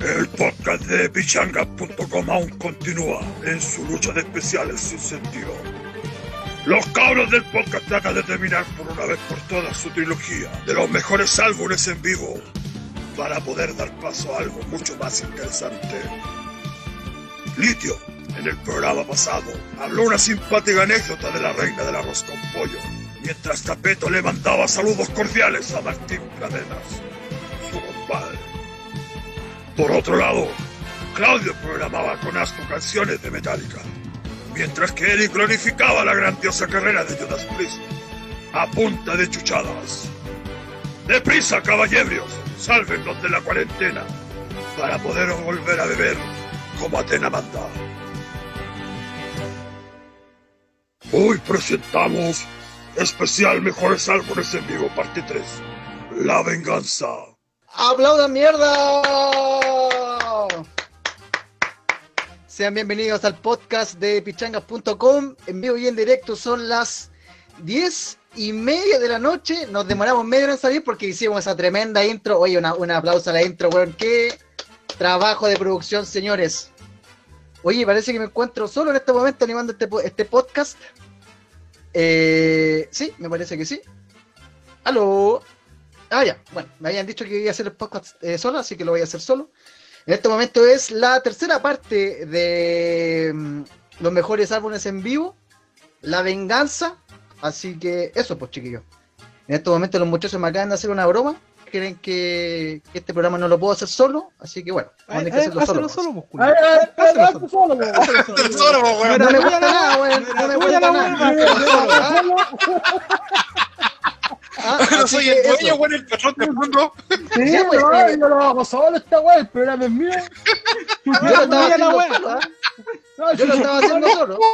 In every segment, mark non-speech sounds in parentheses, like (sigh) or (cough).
El podcast de pichanga.com aún continúa en su lucha de especiales sin sentido. Los cabros del podcast tratan de terminar por una vez por todas su trilogía de los mejores álbumes en vivo para poder dar paso a algo mucho más interesante. Litio, en el programa pasado, habló una simpática anécdota de la reina del arroz con pollo, mientras Tapeto le mandaba saludos cordiales a Martín Pradenas. Por otro lado, Claudio programaba con asco canciones de Metallica, mientras que Eric glorificaba la grandiosa carrera de Judas Priest a punta de chuchadas. ¡Deprisa, caballeros! ¡Sálvenlos de la cuarentena para poder volver a beber como Atena manda! Hoy presentamos especial Mejores Álbumes en Vivo, parte 3. La Venganza. ¡Aplaudan mierda! Sean bienvenidos al podcast de pichangas.com. En vivo y en directo son las 10 y media de la noche. Nos demoramos medio en salir porque hicimos esa tremenda intro. Oye, una, un aplauso a la intro, weón. Qué trabajo de producción, señores. Oye, parece que me encuentro solo en este momento animando este, este podcast. Eh, sí, me parece que sí. Aló. Ah, ya. Bueno, me habían dicho que iba a hacer el podcast eh, solo, así que lo voy a hacer solo. En este momento es la tercera parte de mm, los mejores álbumes en vivo, La Venganza. Así que eso, pues, chiquillos. En este momento los muchachos me acaban de hacer una broma. Creen que, que este programa no lo puedo hacer solo, así que bueno, vamos a tener que hacerlo solo. Pues. solo, pues, A culo. ver, a ver, Hazlo solo. Hazlo solo. (laughs) Weón. No me gusta nada, weón. No me gusta nada. Ah, No soy el dueño, eso. weón, el patrón del mundo. Sí, pues, no, eh. yo lo hago solo esta weá, el programa es mío. (laughs) Yo lo estaba la haciendo solo. No, Yo lo estaba haciendo solo. (laughs)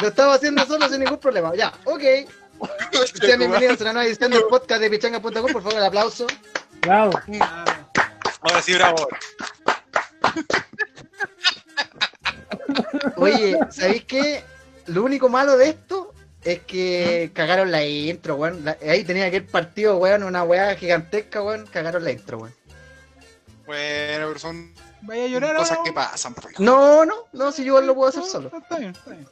Lo estaba haciendo solo sin ningún problema. Ya, ok. (laughs) Sean bienvenidos a una nueva edición del podcast de pichanga.com. Por favor, el aplauso. Bravo. Ahora sí, bravo. Oye, ¿sabéis qué? Lo único malo de esto es que cagaron la intro, weón. La- ahí tenía que ir partido, weón, una weá gigantesca, weón. Cagaron la intro, weón. Bueno, pero son Vaya a llorar cosas que pasan. po. No, no, no, si yo lo puedo hacer solo. Está bien, está bien.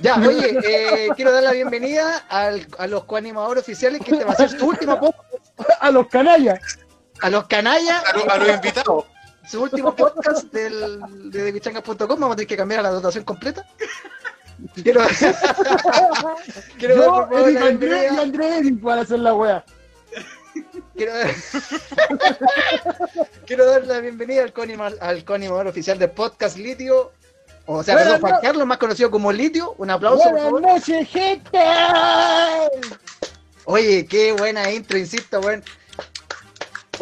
Ya, oye, eh, quiero dar la bienvenida al- a los coanimadores oficiales, que este va a ser su último podcast. A los canallas. A los canallas, A, lo- a los invitados. su último podcast del, de debichanga.com. Vamos a tener que cambiar a la dotación completa. Quiero, (laughs) quiero dar, Yo, por favor, Eric la Andrés y. Andrés van a hacer la weá. Quiero dar, (laughs) quiero dar la bienvenida al coanimador, al coanimador oficial del podcast Litio. O sea, perdón, Juan Carlos, más conocido como Litio. Un aplauso, por Buenas favor. noches, gente. Oye, qué buena intro, insisto, weón.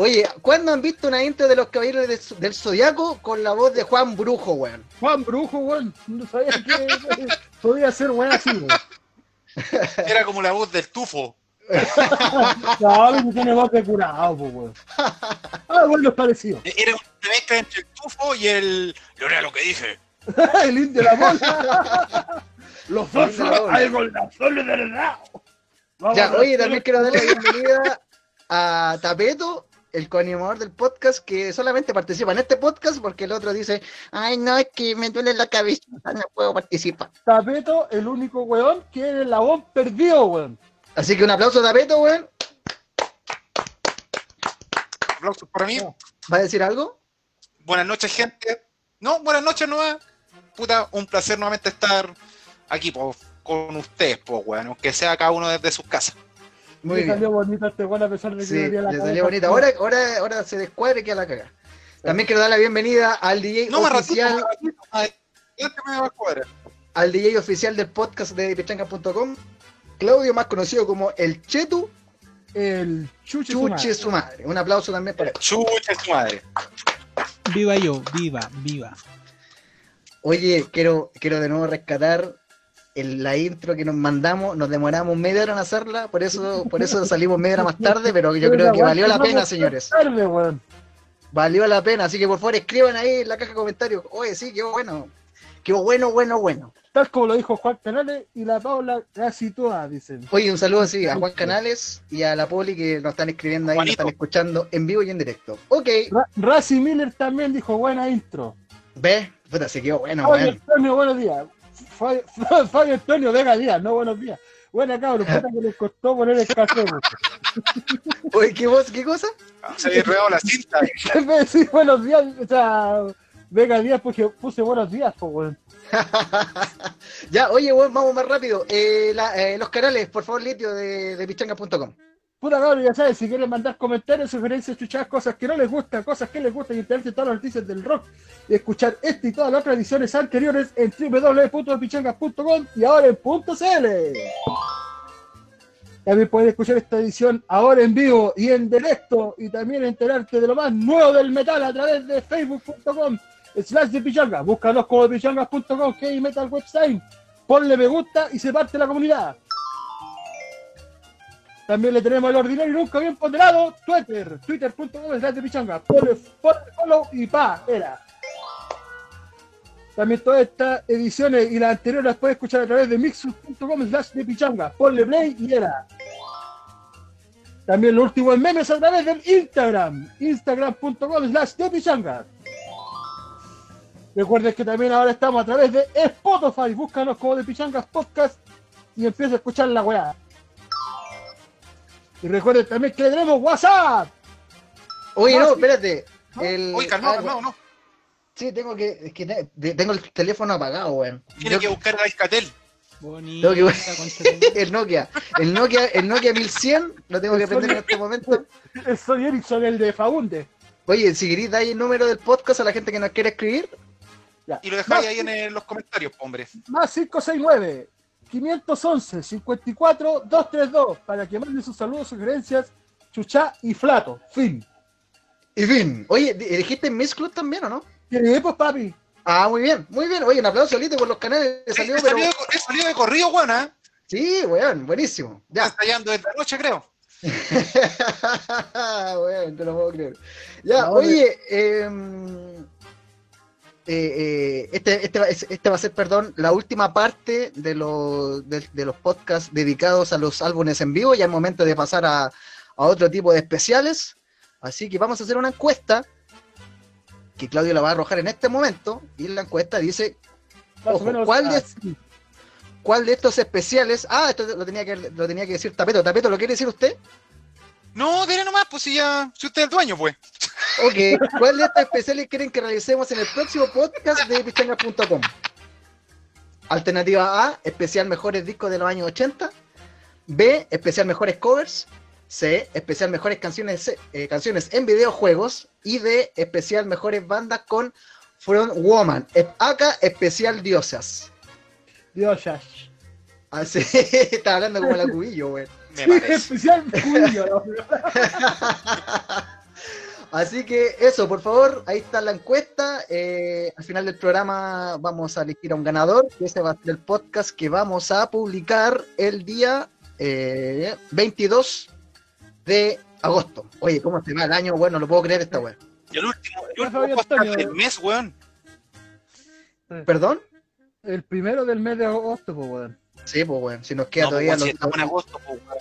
Oye, ¿cuándo han visto una intro de los caballeros del, del Zodiaco con la voz de Juan Brujo, weón? Juan Brujo, weón. No sabía que (laughs) podía ser weá así, weón. (laughs) Era como la voz del tufo. (laughs) Que tiene voz de curado, pues, weón. Ah, bueno, es parecido. Era una mezcla entre el tufo y el. Yo era lo que dije. El indio de la bola. Los dos son algo de verdad. Vamos Ya, oye, también quiero dar la bienvenida a Tapeto, el coanimador del podcast, que solamente participa en este podcast porque el otro dice, ay, no, es que me duele la cabeza, no puedo participar. Tapeto, el único weón que era el labón perdido, weón. Así que un aplauso a Tapeto, weón. Aplausos para mí. ¿Va a decir algo? Buenas noches, gente. No, buenas noches, nueva. Puta, un placer nuevamente estar aquí po, con ustedes, pues, weón. Aunque sea cada uno desde sus casas. Muy Me bien. salió bonito este weón a pesar de que Sí, dio la le salió bonita. Ahora, ahora, ahora se descuadre que a la caga. También quiero dar la bienvenida al DJ No me ratito, oficial, me ratito. Me al DJ oficial del podcast de pechanga.com, Claudio, más conocido como el Chetu El chuche, su Chuche madre. su madre. Un aplauso también para él. Chucha su madre. Viva yo, viva, viva. Oye, quiero, quiero de nuevo rescatar el- la intro que nos mandamos, nos demoramos media hora en hacerla, por eso, por eso salimos media hora más tarde, pero yo (laughs) creo que valió la pena, señores. Valió la pena, así que por favor escriban ahí en la caja de comentarios. Oye, sí, qué bueno. Qué bueno, bueno, bueno. tal como lo dijo Juan Canales y la Paula la sitúa, dicen. Oye, un saludo así a Juan Canales y a la Poli que nos están escribiendo ahí, nos están escuchando en vivo y en directo. Ok, Ra Razi Miller también dijo buena intro. ve, puta, se quedó bueno, weón. Antonio, buenos días. Fabio, Fabio Antonio, Vega Díaz, no buenos días. Buena cabrón, puta que les costó poner el café. (laughs) Oye, ¿qué, voz, ¿qué cosa? Se había enredado la cinta. (laughs) Decir buenos días, o sea, Vega Díaz porque puse buenos días, pues, weón. (laughs) ya, oye, weón, vamos más rápido. Eh, la- eh, los canales, por favor, litio de, de pichanga.com. Puta cabrón, ya sabes, si quieren mandar comentarios, sugerencias, chuchadas, cosas que no les gustan, cosas que les gustan y enterarse de todas las noticias del rock y escuchar esta y todas las otras ediciones anteriores en www.pichangas.com y ahora en .cl. También pueden escuchar esta edición ahora en vivo y en directo y también enterarte de lo más nuevo del metal a través de facebook.com slash de pichanga. Búscanos como pichangas.com, que metal website. Ponle me gusta y se parte la comunidad. También le tenemos el ordinario y nunca bien ponderado Twitter, twitter.com slash de pichanga. Ponle follow y pa, era. También todas estas ediciones y las anteriores las puedes escuchar a través de mixus.com slash de pichanga. Ponle play y era. También los últimos memes a través del Instagram, instagram.com slash de pichanga. Recuerden que también ahora estamos a través de Spotify. Búscanos como de Pichangas Podcast y empieza a escuchar la weá. Y recuerden también que le tenemos WhatsApp. Oye, No, no, espérate. El, Uy, calmado, ah, calmado, no. Sí, tengo que, es que tengo el teléfono apagado, weón. Tiene Yo- que buscar a Alcatel. Bonita, Tengo que- (laughs) el Nokia, el Nokia, el Nokia 1100, lo tengo que prender en este momento. (laughs) Soy Erickson, el de Faunde. Oye, si queréis, dais el número del podcast a la gente que nos quiere escribir. Ya. Y lo dejáis ahí en los comentarios, po, hombre. Más 569 511 54 232 para que manden sus saludos, sugerencias, chuchá y flato. Fin. Y fin, oye, di- ¿dijiste Miss Club también o no? ¿Qué pues, papi? Ah, muy bien, muy bien. Oye, un aplauso Lito por los canales Sí, salió, he, pero... salido, he salido de corrido, weón, ¿eh? Sí, weón, buenísimo. Ya Ya. estallando desde anoche, creo. (laughs) weón, te lo puedo creer. Ya, No, oye, em, eh, eh, este, este, va, es- este va a ser, perdón, la última parte de, los de, de los podcasts dedicados a los álbumes en vivo. Ya es momento de pasar a, a otro tipo de especiales. Así que vamos a hacer una encuesta que Claudio la va a arrojar en este momento. Y la encuesta dice Ojo, menos. ¿cuál de- así. cuál de estos especiales. Ah, esto lo tenía que, lo tenía que decir Tapeto. Tapeto, ¿lo quiere decir usted? No, dile nomás, pues si ya. Si usted es el dueño, pues. Ok, ¿cuál de estos especiales quieren que realicemos en el próximo podcast de pichangas.com? Alternativa A, especial mejores discos de los años 80. B, especial mejores covers. C, especial mejores canciones, eh, canciones en videojuegos. Y D, especial mejores bandas con Front Woman. Eh, Acá, especial diosas. Dios, ya. Así, (laughs) está hablando como la cubillo, güey. Me Sí, parece. especial. (laughs) Así que eso, por favor, ahí está la encuesta. Eh, al final del programa vamos a elegir a un ganador. Ese va a ser el podcast que vamos a publicar el día eh, 22 de agosto. Oye, ¿cómo se va el año? Bueno, no lo puedo creer esta web. Y el último, el último podcast del mes, weón. ¿Perdón? El primero del mes de agosto, pues, weón. Sí, pues bueno, si nos queda No, pues, todavía weón, si los- estamos en agosto, pues, weón.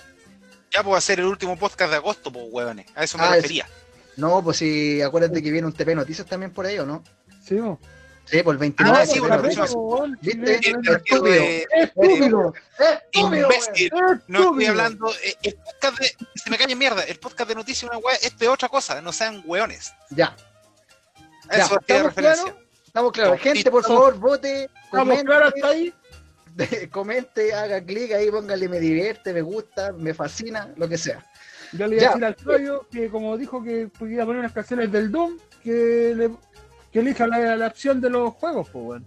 Ya puedo hacer el último podcast de agosto, pues, weones. A eso me Ah, es- refería. No, pues sí, acuérdate que viene un TP Noticias también por ahí, ¿o no? Sí, po. Sí, por el 29 Ah, de sí, Noticias. pero weón, ¿Viste? weón. partido estúpido. de Estúpido. ¡Estúpido, imbécil. No estoy Estúpido. hablando. eh, El podcast de. Se me cae en mierda. El podcast de noticias, una weá. Esto es otra cosa. No sean weones. Ya, A eso ¿estamos referencia. claros? estamos claros. Gente, por estamos- favor, vote. ¿Estamos claros hasta ahí? (laughs) comente, haga clic ahí, póngale me divierte, me gusta, me fascina, lo que sea. Yo le Ya. a decir al Claudio que como dijo que podía poner unas canciones del Doom, que, le, que elija la, la opción de los juegos, pues, weón.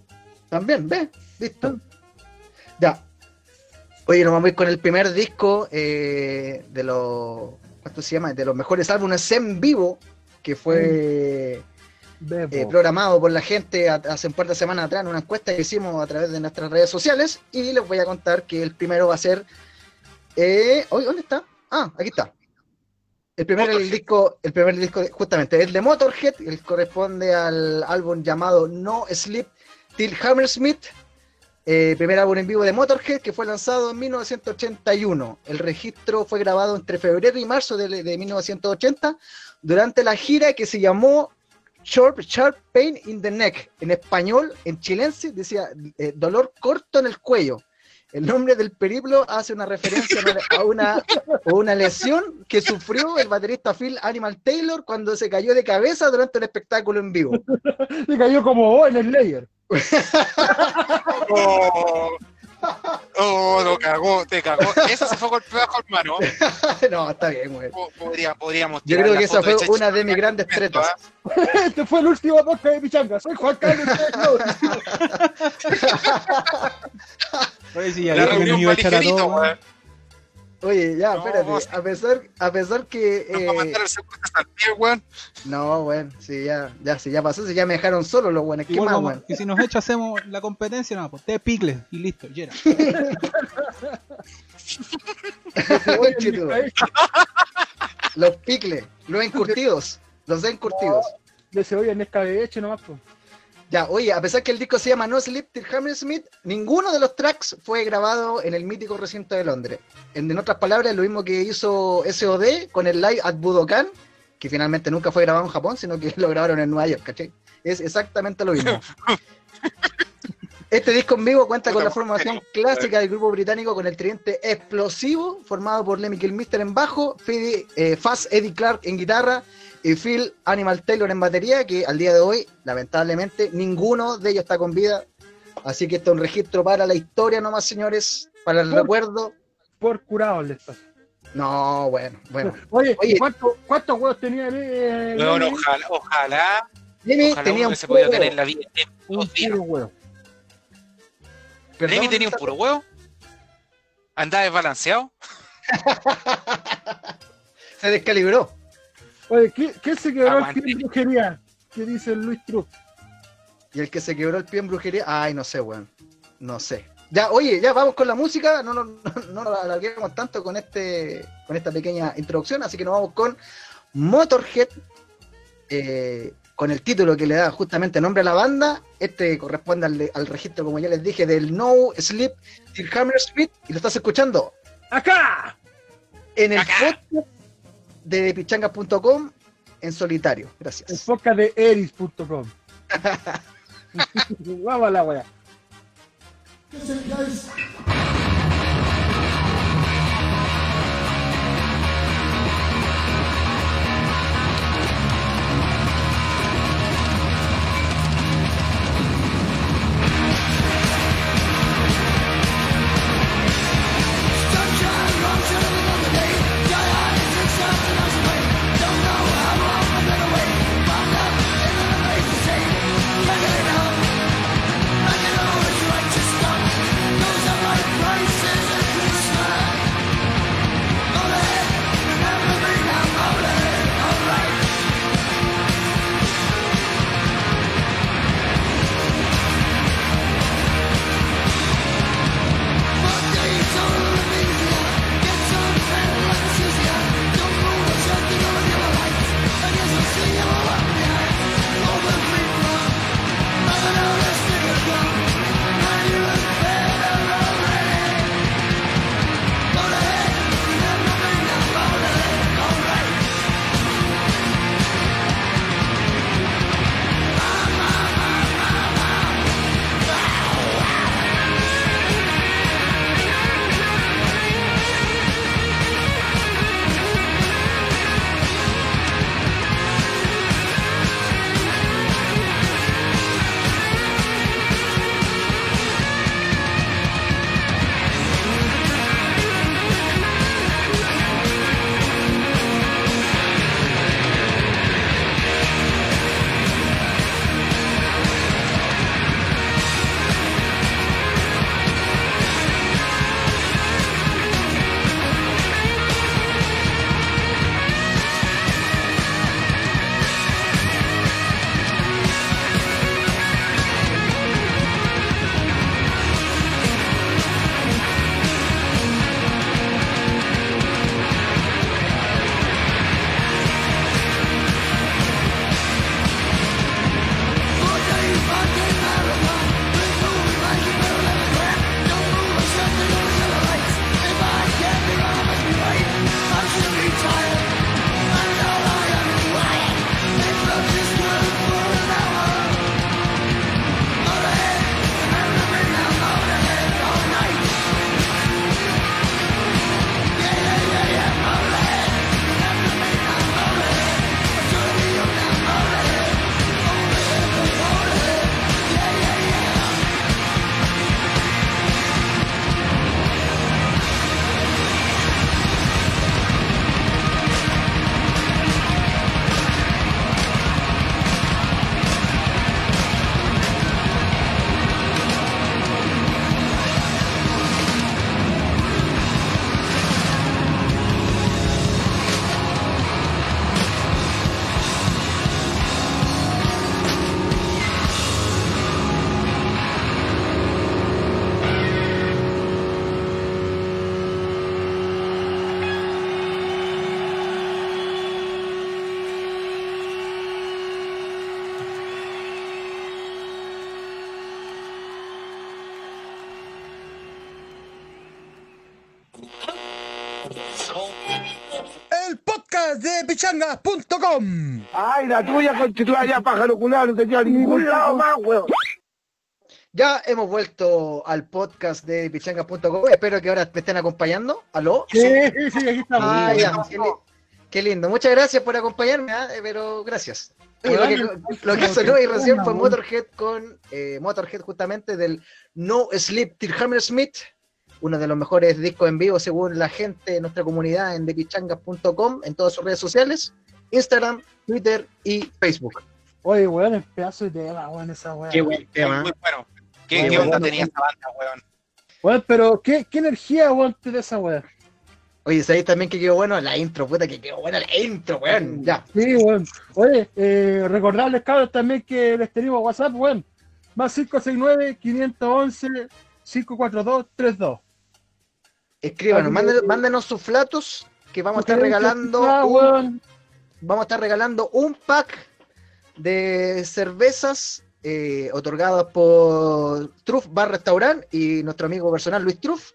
También, ¿ves? Listo. Ya. Oye, nos vamos a ir con el primer disco eh, de los. ¿Cuánto se llama? De los mejores álbumes en vivo que fue. Eh, programado por la gente hace un par de semanas atrás en una encuesta que hicimos a través de nuestras redes sociales. Y les voy a contar que el primero va a ser. Eh, oye, ¿dónde está? Ah, aquí está. El primer el disco, el primer disco, justamente, el de Motorhead, el corresponde al álbum llamado No Sleep Till Hammersmith, eh, primer álbum en vivo de Motorhead que fue lanzado en 1981. El registro fue grabado entre febrero y marzo de, de 1980 durante la gira que se llamó Sharp, Sharp Pain in the Neck. En español, en chilense, decía eh, dolor corto en el cuello. El nombre del periplo hace una referencia a una, a una lesión que sufrió el baterista Phil Animal Taylor cuando se cayó de cabeza durante un espectáculo en vivo. (laughs) Se cayó como vos en el layer. (laughs) (laughs) Oh, oh, lo cagó, te cagó. Eso se fue golpeado con mano. (laughs) no, está bien, güey. Po- Podría, podríamos Yo creo que esa fue una de mis grandes tretas. (laughs) Este fue el último podcast de Pichanga. Soy Juan Carlos. Oye, sí, ya La reunión fue ligerito, todos. Oye, ya, No, espérate. vos- A pesar, a pesar que. Nos va a eh, mandar el segundo de Santiago, weón. no, bueno, sí, ya, ya, sí, ya pasó, si ya me dejaron solo los buenos. ¿Qué más, weón? y si nos echa hacemos la competencia, no, pues te picles y listo, ya era. (laughs) Chitu, los picles, los encurtidos, los encurtidos. De cebolla en escabeche nomás. po. Ya, oye, a pesar que el disco se llama No Sleep Till Hammersmith, ninguno de los tracks fue grabado en el mítico recinto de Londres. En, en otras palabras, lo mismo que hizo SOD con el Live at Budokan, que finalmente nunca fue grabado en Japón, sino que (laughs) lo grabaron en Nueva York, ¿cachai? Es exactamente lo mismo. (laughs) Este disco en vivo cuenta con la formación clásica del grupo británico con el tridente explosivo, formado por Lemmy Kilmister en bajo, Fede, eh, Faz Eddie Clark en guitarra y Phil Animal Taylor en batería, que al día de hoy, lamentablemente, ninguno de ellos está con vida. Así que esto es un registro para la historia nomás, señores, para el Por- recuerdo. Por curado les pasa. No, bueno, bueno. (laughs) Oye, Oye. ¿cuánto- ¿cuántos huevos tenía eh, Weón, Lenny? ojalá, ojalá, tenía uno un que se podía puro- tener en la vida. en Un dos días. puro huevo. tenía un puro huevo. Andaba desbalanceado. (laughs) Se descalibró. Oye, ¿qué, qué se quebró Aguante. el pie en brujería? ¿Qué dice Luis Truc? Y el que se quebró el pie en brujería, ay, no sé, weón. No sé. Ya, oye, ya vamos con la música. No, no, no, no nos alarguemos tanto con este, con esta pequeña introducción, así que nos vamos con Motorhead, eh, con el título que le da justamente nombre a la banda. Este corresponde al, al registro, como ya les dije, del No Sleep Till Hammersmith, y lo estás escuchando ¡Acá! en el Acá. podcast de pichangas.com en solitario. El Gracias. podcast de eris.com. (laughs) Vamos a la wea. La tuya constituye ya pájaro culado, no tenía ningún lado más, weón. Ya hemos vuelto al podcast de pichanga.com. Espero que ahora me estén acompañando. ¿Aló? Sí, sí, sí, aquí estamos. Ah, ya. Qué, li- qué lindo. Muchas gracias por acompañarme, ¿ah? Eh, pero gracias. Oye, lo, que, lo que sonó dale, recién fue. Motorhead con eh, Motorhead justamente del No Sleep Till Hammersmith, uno de los mejores discos en vivo según la gente de nuestra comunidad en thepichangas.com en todas sus redes sociales, Instagram, Twitter y Facebook. Oye, weón, el pedazo de tema, weón, esa weón. Qué buen tema. Muy bueno. ¿Qué, onda bueno, tenía esta banda, weón? Weón, pero ¿qué, qué energía, weón, de esa weón? Oye, ¿sabéis también que quedó bueno? La intro, puta que quedó buena la intro, weón. Ya. Sí, weón. Oye, eh, recordarles, cabros, también que les tenemos WhatsApp, weón. Más 569-511-542-32. Escríbanos, mándenos, mándenos sus flatos que vamos a estar regalando ah, un- weón. Vamos a estar regalando un pack de cervezas eh, otorgadas por Truff Bar Restaurant y nuestro amigo personal Luis Truff.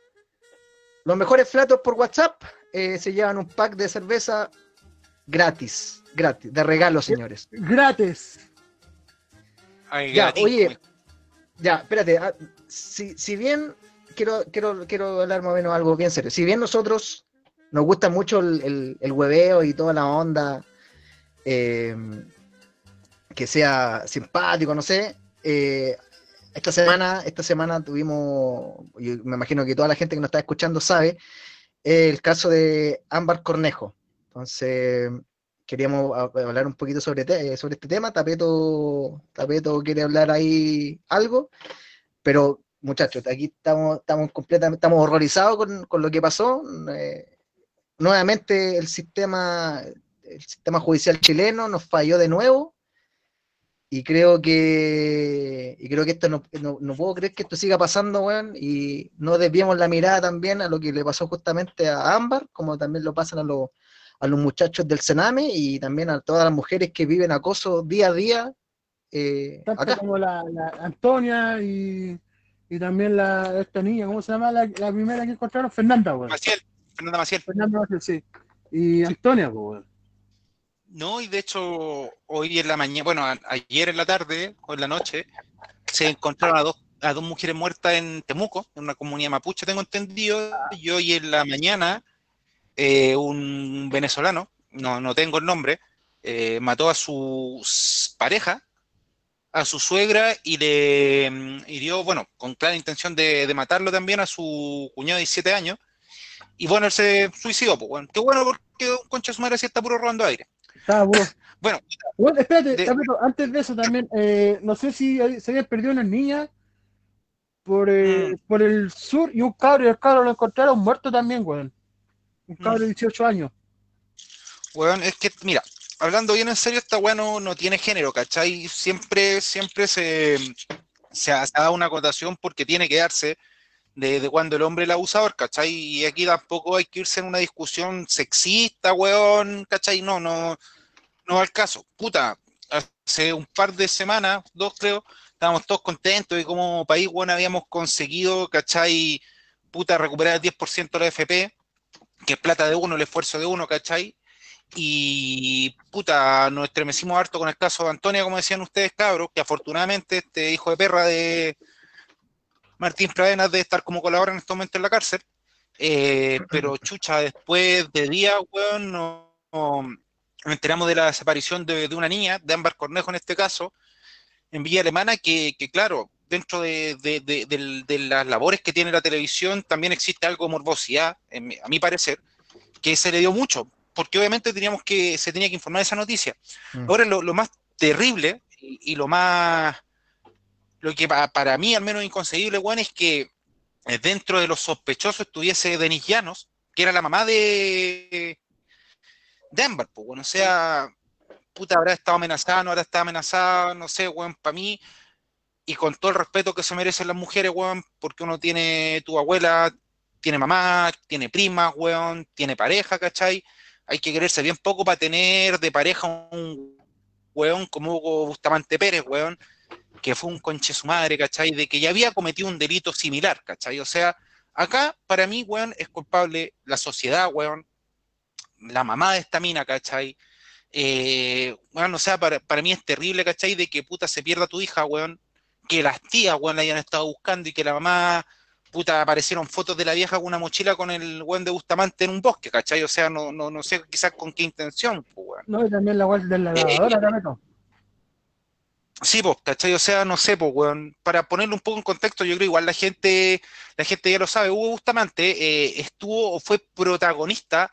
Los mejores flatos por WhatsApp eh, se llevan un pack de cerveza gratis, gratis, de regalo, señores. Gratis. Ay, Ya, oye. Ya, espérate, ah, si, si bien quiero, quiero, quiero hablar más o menos algo bien serio, si bien nosotros nos gusta mucho el, el, el hueveo y toda la onda, eh, que sea simpático, no sé, eh, esta semana, esta semana tuvimos, y me imagino que toda la gente que nos está escuchando sabe, el caso de Ámbar Cornejo. Entonces, queríamos hablar un poquito sobre, te- sobre este tema. Tapeto, Tapeto quiere hablar ahí algo, pero muchachos, aquí estamos, estamos completamente, estamos horrorizados con, con lo que pasó. Eh, nuevamente el sistema, el sistema judicial chileno nos falló de nuevo. Y creo que, y creo que esto no, no, no puedo creer que esto siga pasando, weón, y no desviemos la mirada también a lo que le pasó justamente a Ámbar, como también lo pasan a los, a los muchachos del Sename y también a todas las mujeres que viven acoso día a día eh, Tanto acá. como la, la Antonia y, y también la esta niña, ¿cómo se llama la, la primera que encontraron? Fernanda, weón. Maciel, Fernanda Maciel. Fernanda, Maciel, sí. Y Antonia, pues, weón. No, y de hecho, hoy en la mañana, bueno, ayer en la tarde o en la noche, se encontraron a dos, a dos mujeres muertas en Temuco, en una comunidad mapuche, tengo entendido, y hoy en la mañana, eh, un venezolano, no, no tengo el nombre, eh, mató a su pareja, a su suegra, y le mm, hirió, bueno, con clara intención de, de matarlo también a su cuñado de 17 años, y bueno, él se suicidó, pues, bueno, qué bueno porque un concha su madre sí está puro robando aire. Estaba puro. (laughs) Bueno, Bueno, espérate, De- Tapeto, antes de eso también, eh, no sé si se habían perdido unas niñas por, eh, Mm. por el sur y un cabro, y el cabro lo encontraron muerto también, weón. Un Mm. cabro de 18 años. Weón, es que, mira, hablando bien en serio, esta weá no, no tiene género, ¿cachai? Siempre, siempre se, se ha dado una acotación porque tiene que darse de, de cuando el hombre es el abusador, ¿cachai? Y aquí tampoco hay que irse en una discusión sexista, weón, ¿cachai? No, no, no va al caso. Puta, hace un par de semanas, dos creo, estábamos todos contentos y como país, weón, habíamos conseguido, ¿cachai? Puta, recuperar el 10% de la FP, que es plata de uno, el esfuerzo de uno, ¿cachai? Y puta, nos estremecimos harto con el caso de Antonia, como decían ustedes, cabros, que afortunadamente este hijo de perra de Martín Pradenas debe estar como colabora en este momento en la cárcel. Eh, pero (laughs) chucha, después de días, weón, no, no- nos enteramos de la desaparición de, de una niña, de Ámbar Cornejo en este caso, en Villa Alemana, que, que claro, dentro de, las labores que tiene la televisión también existe algo de morbosidad, en a mi parecer, que se le dio mucho, porque obviamente teníamos que, se tenía que informar de esa noticia. Mm. Ahora lo, lo más terrible y, y lo más, lo que pa- para mí al menos inconcebible, bueno, es que eh, dentro de los sospechosos estuviese Denis Llanos, que era la mamá de, de Ámbar, pues, bueno, o sea, puta, habrá estado amenazada, no habrá estado amenazada, no sé, weón, para mí, y con todo el respeto que se merecen las mujeres, weón, porque uno tiene tu abuela, tiene mamá, tiene primas, weón, tiene pareja, ¿cachai? Hay que quererse bien poco para tener de pareja un weón como Hugo Bustamante Pérez, weón, que fue un conche su madre, ¿cachai? De que ya había cometido un delito similar, ¿cachai? O sea, Acá, para mí, weón, es culpable la sociedad, weón, la mamá de esta mina, ¿cachai? Eh, weón, o sea, para, para mí es terrible, ¿cachai? De que puta se pierda tu hija, weón, que las tías, weón, la hayan estado buscando y que la mamá, puta, aparecieron fotos de la vieja con una mochila con el weón de Bustamante en un bosque, ¿cachai? O sea, no, no, no sé quizás con qué intención, pues, weón. No, y también la web de la Eh, grabadora, meto. Sí, pues, ¿cachai? O sea, no sé, pues, weón, para ponerlo un poco en contexto, yo creo igual la gente, la gente ya lo sabe, Hugo Bustamante eh, estuvo o fue protagonista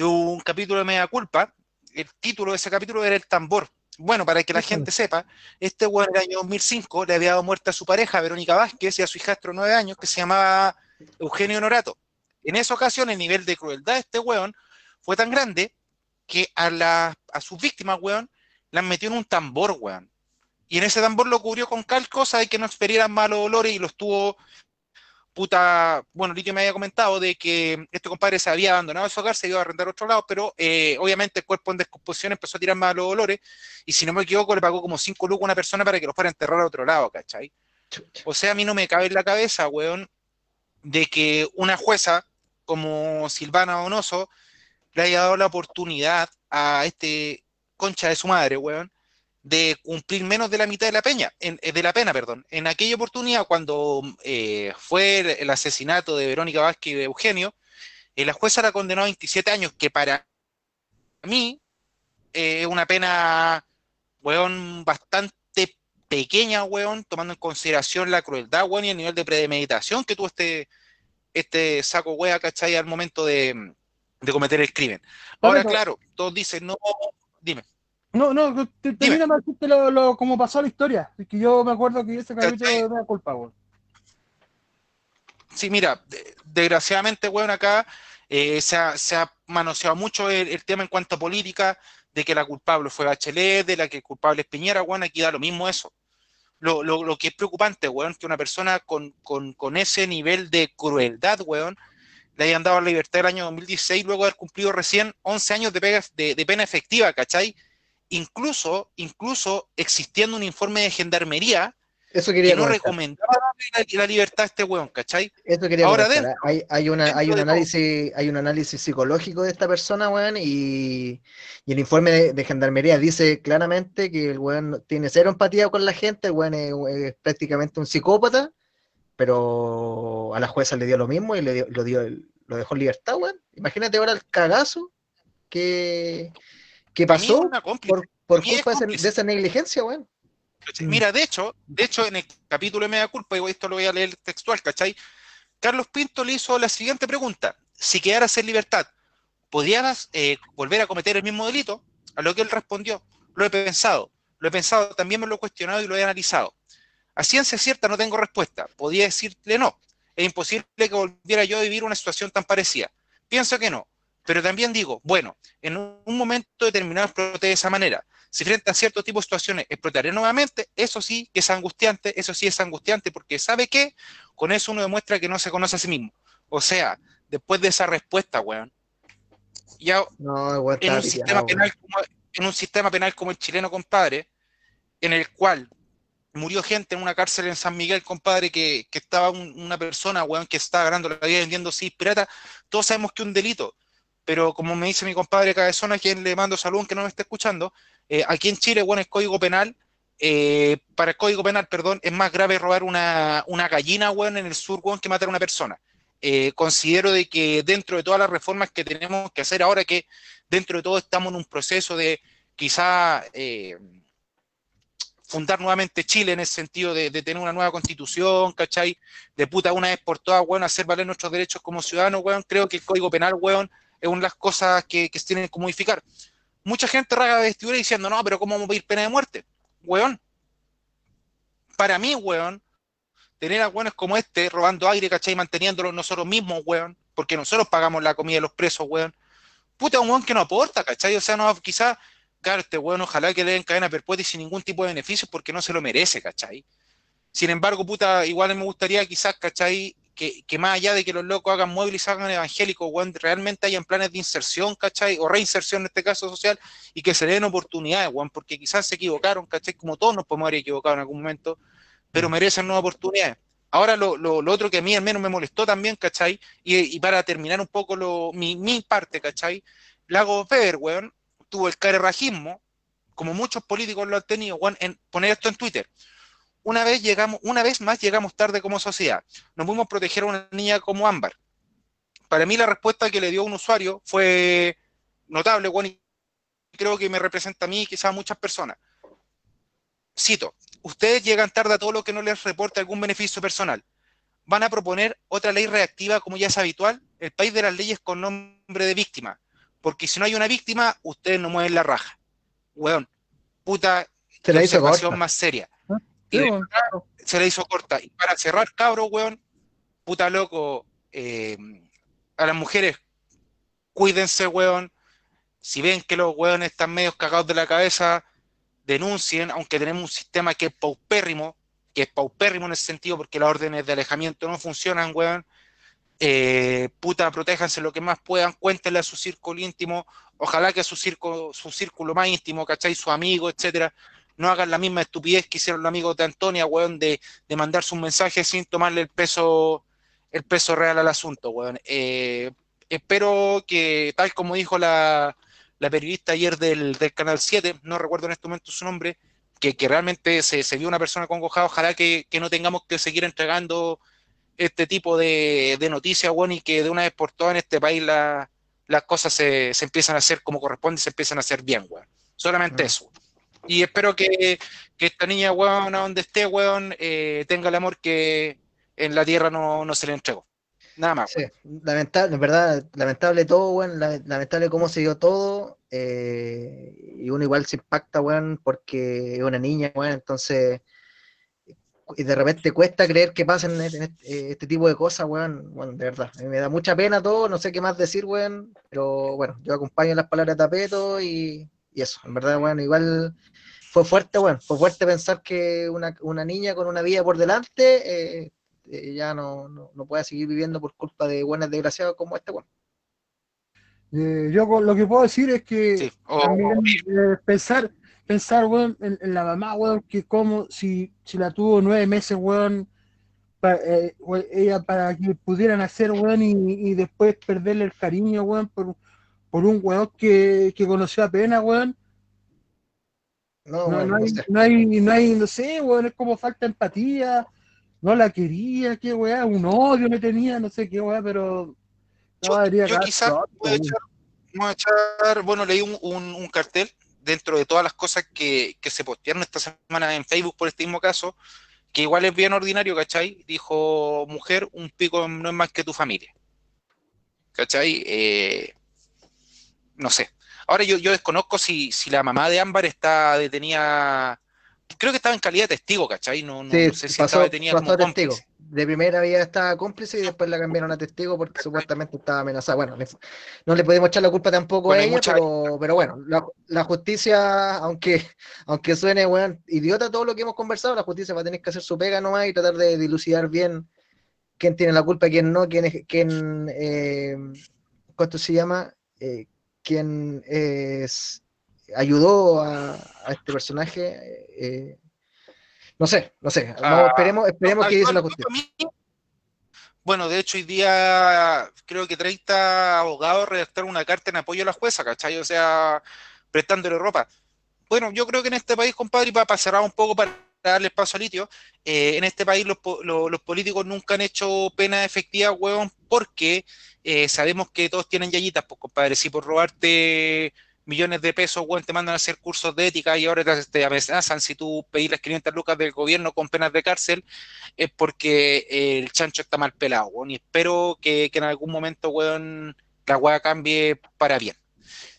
de un capítulo de Media Culpa, el título de ese capítulo era El Tambor. Bueno, para que la gente sepa, este weón en el año 2005 le había dado muerte a su pareja, Verónica Vázquez, y a su hijastro de nueve años, que se llamaba Eugenio Norato. En esa ocasión, el nivel de crueldad de este weón fue tan grande que a, la, a sus víctimas, weón, las metió en un tambor, weón. Y en ese tambor lo cubrió con cal, cosa de que no experieran malos olores y los tuvo, puta, bueno, Litio me había comentado de que este compadre se había abandonado de su hogar, se iba a arrendar a otro lado, pero eh, obviamente el cuerpo en descomposición empezó a tirar malos olores y si no me equivoco le pagó como 5 lucas a una persona para que lo fuera a enterrar a otro lado, ¿cachai? O sea, a mí no me cabe en la cabeza, weón, de que una jueza como Silvana Donoso le haya dado la oportunidad a este concha de su madre, weón, de cumplir menos de la mitad de la peña, en- eh, de la pena, perdón. En aquella oportunidad, cuando eh, fue el, el asesinato de Verónica Vázquez y de Eugenio, eh, la jueza la condenó a 27 años, que para mí eh, es una pena, weón, bastante pequeña, weón, tomando en consideración la crueldad, weón, y el nivel de premeditación que tuvo este, este saco wea, ¿cachai? Al momento de, de cometer el crimen. Ahora, claro, todos dicen, no, dime. No, no, te, termina decirte lo, lo, cómo pasó la historia. Es que yo me acuerdo que ese capítulo me da culpa, weón. Sí, mira, de- desgraciadamente, weón, acá eh, se, ha, se ha manoseado mucho el, el tema en cuanto a política, de que la culpable fue Bachelet, de la que el culpable es Piñera, weón, aquí da lo mismo eso. Lo, lo, lo que es preocupante, weón, que una persona con, con, con ese nivel de crueldad, weón, le hayan dado la libertad el año 2016 luego de haber cumplido recién 11 años de, pega- de, de pena efectiva, ¿cachai? Incluso, incluso existiendo un informe de gendarmería Eso quería que no comentar. recomendaba la, la libertad a este weón, ¿cachai? Eso quería Ahora dentro- ¿eh? hay, hay, una, hay, dentro un análisis, hay un análisis psicológico de esta persona, weón, y, y el informe de, de gendarmería dice claramente que el weón tiene cero empatía con la gente, el weón es, es prácticamente un psicópata, pero a la jueza le dio lo mismo y le dio, lo, dio, lo dejó en libertad, weón. Imagínate ahora el cagazo que, que es pasó una por, es culpa de, esa negligencia, weón. ¿cachai? Mira, de hecho, de hecho, en el capítulo de Media Culpa, y esto lo voy a leer textual, ¿cachai? Carlos Pinto le hizo la siguiente pregunta: si quedaras en libertad, ¿podrías eh, volver a cometer el mismo delito? A lo que él respondió: Lo he pensado, lo he pensado, también me lo he cuestionado y lo he analizado. A ciencia cierta no tengo respuesta. Podría decirle no. Es imposible que volviera yo a vivir una situación tan parecida. Pienso que no. Pero también digo, bueno, en un momento determinado exploté de esa manera. Si frente a cierto tipo de situaciones explotaré nuevamente, eso sí que es angustiante, eso sí es angustiante, porque ¿sabe qué? Con eso uno demuestra que no se conoce a sí mismo. O sea, después de esa respuesta, weón, ya No, en un, sistema penal como, en un sistema penal como el chileno, compadre, en el cual murió gente en una cárcel en San Miguel, compadre, que, que estaba un- una persona, weón, que estaba ganando la vida vendiendo sí pirata, todos sabemos que es un delito. Pero como me dice mi compadre Cabezón, a quien le mando salud, que no me esté escuchando, eh, aquí en Chile, bueno, el código penal, eh, para el código penal, perdón, es más grave robar una, una gallina, weón, en el sur, weón, que matar a una persona. Eh, considero de que dentro de todas las reformas que tenemos que hacer ahora, que dentro de todo estamos en un proceso de quizá eh, fundar nuevamente Chile en el sentido de, de tener una nueva constitución, ¿cachai? De puta una vez por todas, weón, hacer valer nuestros derechos como ciudadanos, weón. Creo que el código penal, weón, es una de las cosas que, que tienen que modificar. Mucha gente raga de vestidura diciendo, no, pero ¿cómo vamos a pedir pena de muerte? Weón. Para mí, weón, tener a weones como este robando aire, ¿cachai? Manteniéndolo nosotros mismos, weón, porque nosotros pagamos la comida de los presos, weón. Puta, un weón que no aporta, ¿cachai? O sea, no, quizás, claro, este weón ojalá que le den cadena perpetua y sin ningún tipo de beneficios porque no se lo merece, ¿cachai? Sin embargo, puta, igual me gustaría quizás, ¿cachai? Que, que más allá de que los locos hagan móviles y hagan evangélicos, weón, realmente hayan planes de inserción, ¿cachai? O reinserción en este caso social y que se le den oportunidades, weón, porque quizás se equivocaron, ¿cachai? Como todos nos podemos haber equivocado en algún momento, pero merecen nuevas oportunidades. Ahora lo, lo, lo otro que a mí al menos me molestó también, ¿cachai? Y, y para terminar un poco lo, mi, mi parte, ¿cachai? Lago Weber, weón, tuvo el carerrajismo, como muchos políticos lo han tenido, weón, en poner esto en Twitter. Una vez llegamos, una vez más llegamos tarde como sociedad. No pudimos proteger a una niña como Ámbar. Para mí la respuesta que le dio un usuario fue notable, weón, y creo que me representa a mí y quizás a muchas personas. Cito, ustedes llegan tarde a todo lo que no les reporte algún beneficio personal. Van a proponer otra ley reactiva como ya es habitual, el país de las leyes con nombre de víctima. Porque si no hay una víctima, ustedes no mueven la raja. Weón, puta Se la más seria. Sí, se la hizo corta. Y para cerrar, cabro, weón, puta loco, eh, a las mujeres, cuídense, weón. Si ven que los weones están medio cagados de la cabeza, denuncien, aunque tenemos un sistema que es paupérrimo, que es paupérrimo en ese sentido porque las órdenes de alejamiento no funcionan, weón. Eh, puta, protéjanse lo que más puedan, cuéntenle a su círculo íntimo, ojalá que a su círculo, su círculo más íntimo, ¿cachai? Su amigo, etcétera, no hagan la misma estupidez que hicieron los amigos de Antonia, weón, de, de mandarse un mensaje sin tomarle el peso, el peso real al asunto, weón. Eh, espero que, tal como dijo la, la periodista ayer del, del Canal 7, no recuerdo en este momento su nombre, que, que realmente se, se vio una persona congojada, ojalá que, que no tengamos que seguir entregando este tipo de, de noticias, weón, y que de una vez por todas en este país la- las cosas se, se empiezan a hacer como corresponde y se empiezan a hacer bien, weón. Solamente eso. Y espero que, que esta niña, weón, a donde esté, weón, eh, tenga el amor que en la tierra no, no se le entregó. Nada más. Sí, lamentable, en verdad, lamentable todo, weón, la- lamentable cómo se dio todo, eh, y uno igual se impacta, weón, porque es una niña, weón, entonces, y de repente cuesta creer que pasen este, este- este tipo de cosas, weón, bueno, de verdad, a mí me da mucha pena todo, no sé qué más decir, weón, pero bueno, yo acompaño las palabras de Tapeto y, y eso, en verdad, weón, igual fue fuerte, weón, fue fuerte pensar que una, una niña con una vida por delante, eh, eh, ya no, no, no pueda seguir viviendo por culpa de buenas desgraciados como este, weón. Eh, yo lo que puedo decir es que Sí. O- también eh, pensar, pensar, weón, en, en la mamá, weón, que como si, si la tuvo nueve meses, weón, pa- eh, we- ella para que pudieran hacer, weón, y, y después perderle el cariño, weón, por, por un weón que, que conoció apenas, weón. No, No, bueno, no no hay, sé. no hay, no hay, no sé, weón, es como falta empatía, no la quería, qué weá, un odio le tenía, no sé qué weá, pero Yo- no, debería yo acabar quizás voy a echar, voy a echar- bueno, leí un, un- un cartel dentro de todas las cosas que, que se postearon esta semana en Facebook por este mismo caso, que igual es bien ordinario, ¿cachai? Dijo, mujer, un pico no es más que tu familia. ¿Cachai? Eh, no sé. Ahora yo, yo desconozco si, si la mamá de Ámbar está detenida, creo que estaba en calidad de testigo, ¿cachai? No, no, Sí, no sé si pasó, estaba detenida pasó como testigo. cómplice. De primera vía estaba cómplice y después la cambiaron a testigo porque supuestamente estaba amenazada. Bueno, le- no le podemos echar la culpa tampoco Bueno, a ella, mucha- pero, pero bueno, la, la justicia, aunque, (laughs) aunque suene weón, idiota todo lo que hemos conversado, la justicia va a tener que hacer su pega nomás y tratar de dilucidar bien quién tiene la culpa quién no, quién es, quién, eh, ¿cuánto se llama? Eh, quién es, ayudó a, a este personaje. eh, no sé, no sé. Ah, esperemos esperemos que dice la mí- Bueno, de hecho, hoy día creo que 30 abogados redactaron una carta en apoyo a la jueza, ¿cachai? O sea, prestándole ropa. Bueno, yo creo que en este país, compadre, y para cerrar un poco, para darle espacio a Litio, eh, en este país los, po- lo- los políticos nunca han hecho pena efectiva, huevón, porque eh, sabemos que todos tienen yayitas, pues, compadre. Si por robarte millones de pesos, weón, te mandan a hacer cursos de ética y ahora te, te amenazan si tú pedís las 500 lucas del gobierno con penas de cárcel, es porque eh, el chancho está mal pelado, weón, y espero que, que en algún momento, weón, la weá cambie para bien.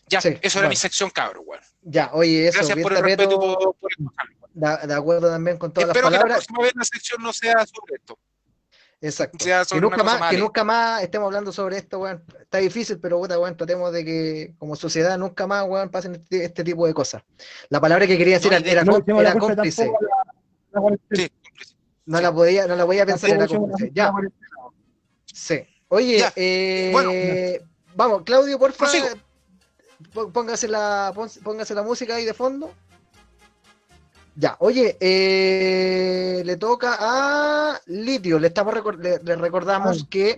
Ya, Sí, eso era mi sección, cabrón, weón. Ya, oye, eso, Gracias por el respeto por, por weón. De, de acuerdo también con todas Espero las que la palabras. próxima vez la sección no sea sobre esto. Exacto. sea Que nunca más, que nunca más estemos hablando sobre esto, weón. Está difícil, pero puta, weón, tratemos de que como sociedad nunca más, weón, pasen este, este tipo de cosas. La palabra que quería decir No, era, No era cómplice. la- la. Sí, cómplice. No sí. la podía, no la podía pensar, era cómplice. Ya, sí. Oye, Ya, eh, bueno. vamos, Claudio, Prosigo. pó- póngase la, pon- póngase la música ahí de fondo. Ya, oye, eh, le toca a Litio. Le, estamos le, le recordamos Ay. que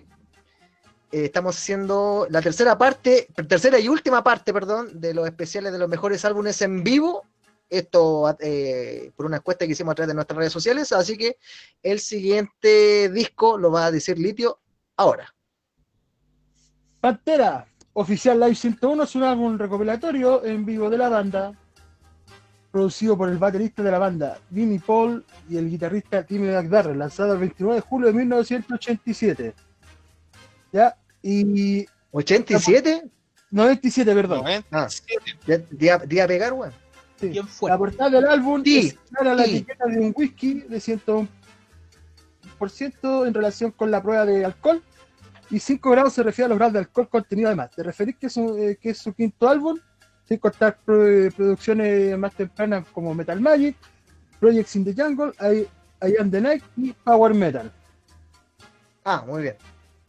eh, estamos haciendo la tercera parte, tercera y última parte, perdón, de los especiales de los mejores álbumes en vivo. Esto eh, por una encuesta que hicimos a través de nuestras redes sociales. Así que el siguiente disco lo va a decir Litio ahora. Pantera, Oficial Live 101 es un álbum recopilatorio en vivo de la banda, producido por el baterista de la banda, Vinnie Paul, y el guitarrista Timmy McDarrell, lanzado el 29 de julio de 1987. ¿Ya? Y ¿87? 97, perdón. 97. ¿Ya- ¿Día, día a pegar, weón? Sí. ¿Quién fue? La portada del álbum Sí, es clara la sí. etiqueta de un whisky de 101% en relación con la prueba de alcohol y 5 grados se refiere a los grados de alcohol contenido además. Te referís que es, un- eh, que es su quinto álbum, sin contar pro- producciones más tempranas como Metal Magic, Projects in the Jungle, I, I Am the Night y Power Metal. Ah, muy bien.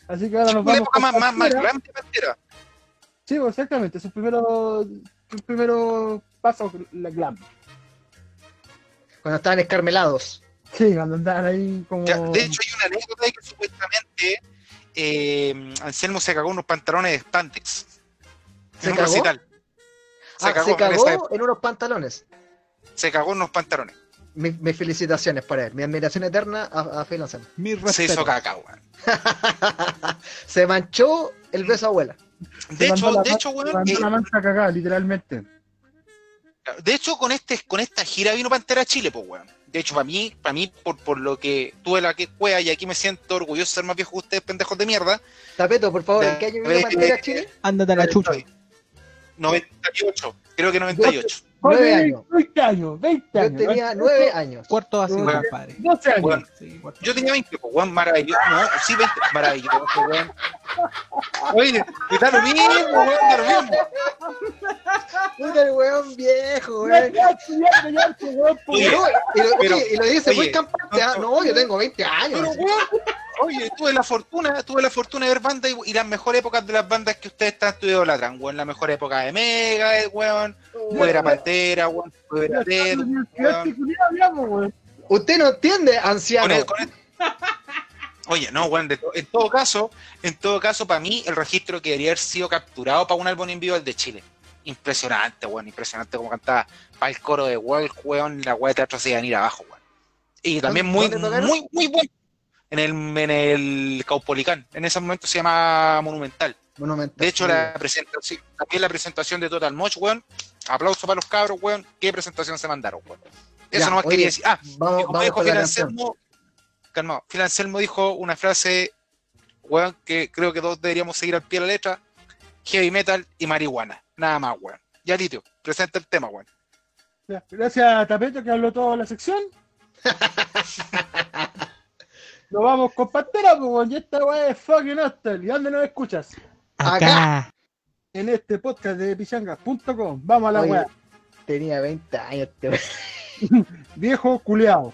Así que ahora nos Una vamos época con más, más, más grande, Pantera. Sí, pues, exactamente, su primero, su primero paso la glam. Cuando estaban escarmelados. Sí, cuando andaban ahí como... Ya, de hecho, hay una anécdota de que supuestamente eh, Anselmo se cagó unos pantalones de spandex. ¿Se en un cagó? recital. Se Ah, cagó, se en cagó unos pantalones. Se cagó en unos pantalones. Mi- Mis felicitaciones para él. Mi admiración eterna a, a Phil Anselmo. Mi Se hizo caca, weón. (laughs) Se manchó el beso abuela. De Se hecho, de hecho, se weón, mandó eh, la mancha cagada, literalmente. de hecho, con este, con esta gira vino Pantera a Chile, pues, weón. De hecho, para mí, para mí, por, por lo que tuve la que cueva y aquí me siento orgulloso de ser más viejo que ustedes, pendejos de mierda. Tapeto, por favor, ¿en qué año vino Pantera a Chile? Ándate a la chucha. 98, creo que 98. Nueve Oye, años. 20 años, 20 Yo años. tenía nueve años. Cuarto así, Bueno. compadre. 12 años. Weón, Sí. Yo tenía 20, pues, weón, maravilloso. No, sí, 20, maravilloso, weón. Oye, y da lo mismo, weón, da lo mismo. Puta el weón viejo, weón. Oye, Y, lo, oye, y lo dice muy oye, campante. ah, No, yo tengo 20 años. Pero, weón, oye, tuve la fortuna, tuve la fortuna de ver bandas y, y las mejores épocas de las bandas que ustedes tanto idolatran, weón. La mejor época de Mega, eh, weón. Pude ver a Pantera, weón. Pude ver ya a está en Ted, la. Usted no entiende, Con anciano. el- con el- Oye, no, weón, en todo caso, en todo caso, para mí, el registro que debería haber sido capturado para un álbum en vivo es el de Chile. Impresionante, weón, impresionante como cantaba para el coro de Walk, weón, la weá de teatro se iban a ir abajo, weón. Y también muy, muy, muy bueno. En el, en el Caupolicán, en ese momento se llama Monumental. Monumental. De hecho, la presentación, también la presentación de Total Moch, weón. Aplauso para los cabros, weón. ¿Qué presentación se mandaron, weón? Eso Ya, nomás oye, quería decir. Ah, Vamos, como vamos dijo. Anselmo, calmado, Phil Anselmo dijo una frase, weón, que creo que todos deberíamos seguir al pie de la letra, heavy metal y marihuana, nada más, weón. Ya, Litio, presenta el tema, weón. Gracias a Tapeto que habló toda la sección. (laughs) Nos vamos con Pantera, pues, y esta weá es fucking hostel. ¿Y dónde nos escuchas? Acá. En este podcast de pichangas.com. Vamos a la weá. Tenía 20 años. este weón. (laughs) Viejo culeado.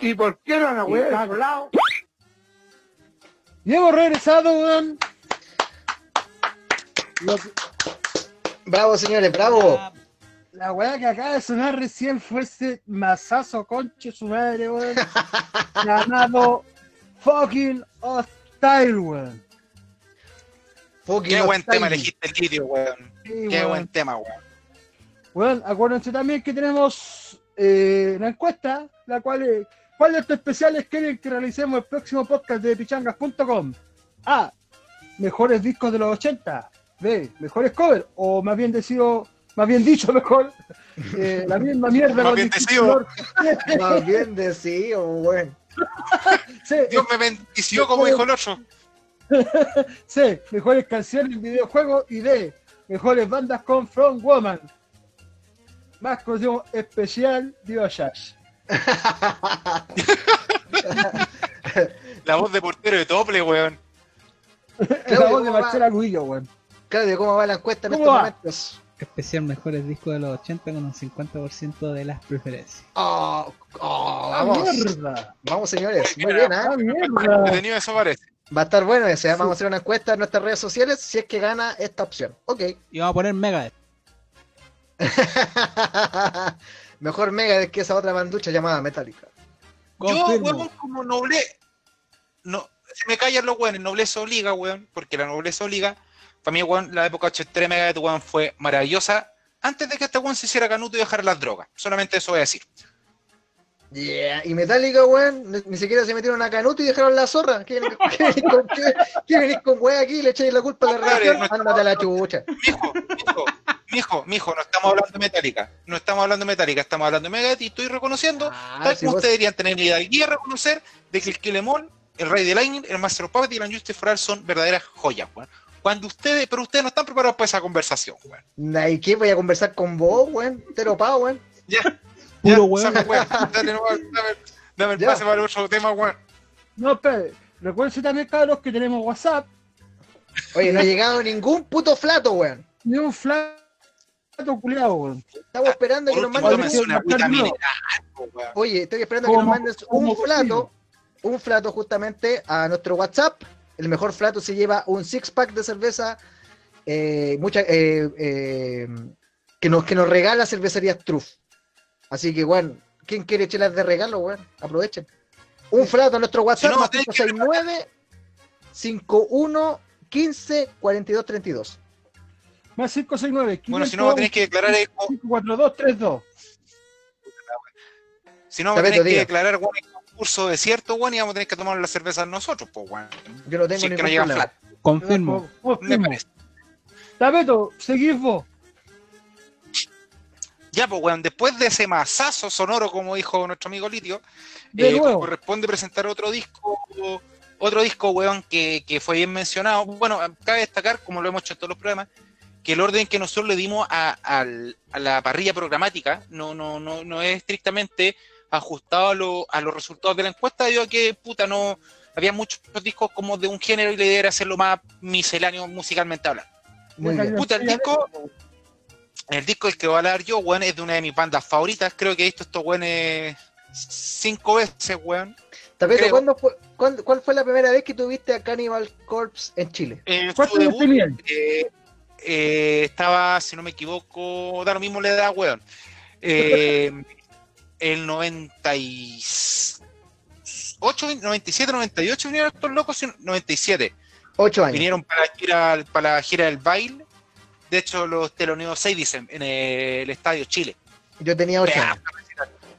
¿Y por qué no la weá de otro lado? Y hemos regresado, weón. Bravo, señores, bravo. La weá que acaba de sonar recién fue ese mazazo conche su madre, weón. (laughs) llamado Fucking Hostile, weón. Fucking Qué buen hostile. tema elegiste el vídeo, weón. Sí, Qué weón. buen tema, weón. Bueno, acuérdense también que tenemos eh, una encuesta, la cual es, ¿cuál de estos especiales quieren que realicemos el próximo podcast de pichangas.com? A. Mejores discos de los 80. B. Mejores covers. O más bien decido, más bien dicho mejor, (laughs) eh, la misma mierda. Más bien decido. (laughs) Más bien decido. C. (laughs) Dios me bendició como dijo el otro. C. Mejores canciones en videojuegos. Y D. Mejores bandas con From Woman. Más conocido como especial Dioshas. (laughs) La voz de portero de Tople, weón. la voz de. Marcela Luillo, weón. Claudio, ¿cómo va la encuesta en ¿Cómo estos va? momentos? especial mejores discos de los 80 con un 50% de las preferencias. Oh, oh, ¡Ah, vamos. mierda! Vamos, señores. Muy Mira, bien, ¿ah? ¡Ah, mierda! Detenido eso parece. Va a estar bueno ese. ¿ah? Vamos a hacer una encuesta en nuestras redes sociales si es que gana esta opción. Ok. Y vamos a poner Megadeth. (laughs) Mejor Mega que esa otra banducha llamada Metallica. Yo, weón, como noble. No, se me callan los weones, nobleza obliga, weón, porque la nobleza obliga. Para mí, weón, la época 83 Megadeth, weón, fue maravillosa. Antes de que este weón se hiciera canuto y dejara las drogas. Solamente eso voy a decir. Yeah. Y Metallica, weón, ni- siquiera se metieron a Canuto y dejaron la zorra. ¿Qué venís qué venís con, qué- qué venís con weá aquí y le echáis la culpa a la estamos Ándate a la chucha. Mijo, mijo, mijo, mijo, no estamos hablando de Metallica. No estamos hablando de Metallica, estamos hablando de Megadeth y estoy reconociendo, Ah, tal si como vos- ustedes deberían tener la hidalguía reconocer de que el Kill Em All, el Rey de Lightning, el Master of Puppets y el Unjustice for All son verdaderas joyas, weón. Cuando ustedes, pero ustedes no están preparados para esa conversación, weón. Nah, ¿Y qué? Voy a conversar con vos, weón. Te lo pago, weón. Ya, Puro ya, weón. Dale, no, dame, dame el Ya. pase para el otro tema, weón. No, espere. Recuerden también, cabros, que tenemos WhatsApp. Oye, no ha llegado ningún puto flato, weón. Ni un flato culiado, weón. Estamos esperando que nos manden. una agüita mineral. Oye, estoy esperando que nos como un flato. cocino. Un flato justamente a nuestro WhatsApp. El mejor flato se lleva un six pack de cerveza. eh, mucha, eh, eh, que, nos, que nos regala cervecería Truff. Así que, weón, ¿quién quiere chelas de regalo, weón? Aprovechen. Un flato a nuestro WhatsApp, no, más tenés que- 569 51 15 42 32. Más 569 Bueno, si no, tener que declarar, eh, 54232. si no, Tapeto, que diga. declarar, weón, el concurso desierto, weón, y vamos a tener que tomar la cerveza nosotros, pues, weón. Yo no tengo Si que no flat. Confirmo. Me parece. Tapeto, seguís vos. Ya, pues, weón, después de ese masazo sonoro, como dijo nuestro amigo Litio, De eh, nuevo. corresponde presentar otro disco, otro disco, weón, que, que fue bien mencionado. Bueno, cabe destacar, como lo hemos hecho en todos los programas, que el orden que nosotros le dimos a, la parrilla programática no, no, no, no es estrictamente ajustado a, lo- a los resultados de la encuesta, debido a que, puta, no había muchos discos como de un género y la idea era hacerlo más misceláneo musicalmente hablando. Muy bien. Puta, el disco, el disco del que voy a hablar yo, weón, es de una de mis bandas favoritas. Creo que he visto estos weones cinco veces, weón. Tapeto. ¿cuándo fue, cuándo- ¿cuál fue la primera vez que tuviste a Cannibal Corpse en Chile? En su ¿Cuántos años debut, eh, eh, estaba, si no me equivoco, da lo mismo la edad, weón. Eh, el 98, 97, 98 vinieron estos locos, sí, 97. Ocho años. Vinieron para la gira, para la gira del baile. De hecho, los teloneos 6 dicen en el Estadio Chile. Yo tenía ocho Pedazo años.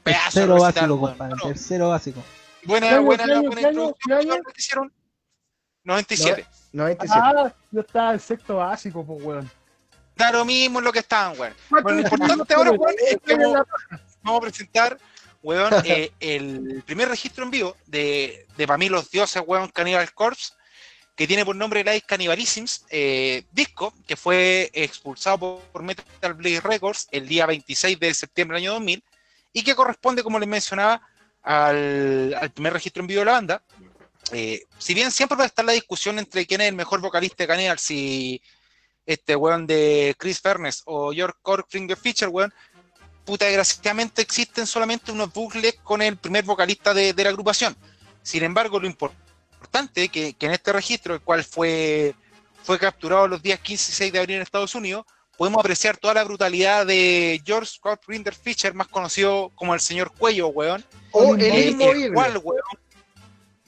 Tercero básico, weón. compadre. Tercero básico. Buena, ¿Qué año, buena, qué año, buena qué año, introducción qué año? Musical que hicieron. 97. 97. Ah, yo estaba en sexto básico, pues, weón. Da lo mismo en lo que estaban, weón. Bueno, lo importante ahora, weón, es que vamos, vamos a presentar, weón, (laughs) eh, el primer registro en vivo de, de para mí los dioses, weón, Cannibal Corpse, que tiene por nombre Live Cannibalisms, eh, disco que fue expulsado por, por Metal Blade Records el día 26 de septiembre del año 2000 y que corresponde, como les mencionaba, al, al primer registro en vivo de la banda. Eh, si bien siempre va a estar la discusión entre quién es el mejor vocalista de Cannibal, si este weón de Chris Furness o George Corkfinger Fisher, weón, puta, desgraciadamente existen solamente unos bucles con el primer vocalista de, de la agrupación. Sin embargo, lo importante que, que en este registro, el cual fue, fue capturado los días 15 y 6 de abril en Estados Unidos, podemos apreciar toda la brutalidad de George Corkfinger Fisher, más conocido como el señor Cuello, weón. O el Eh, inmovible. el cual, weón,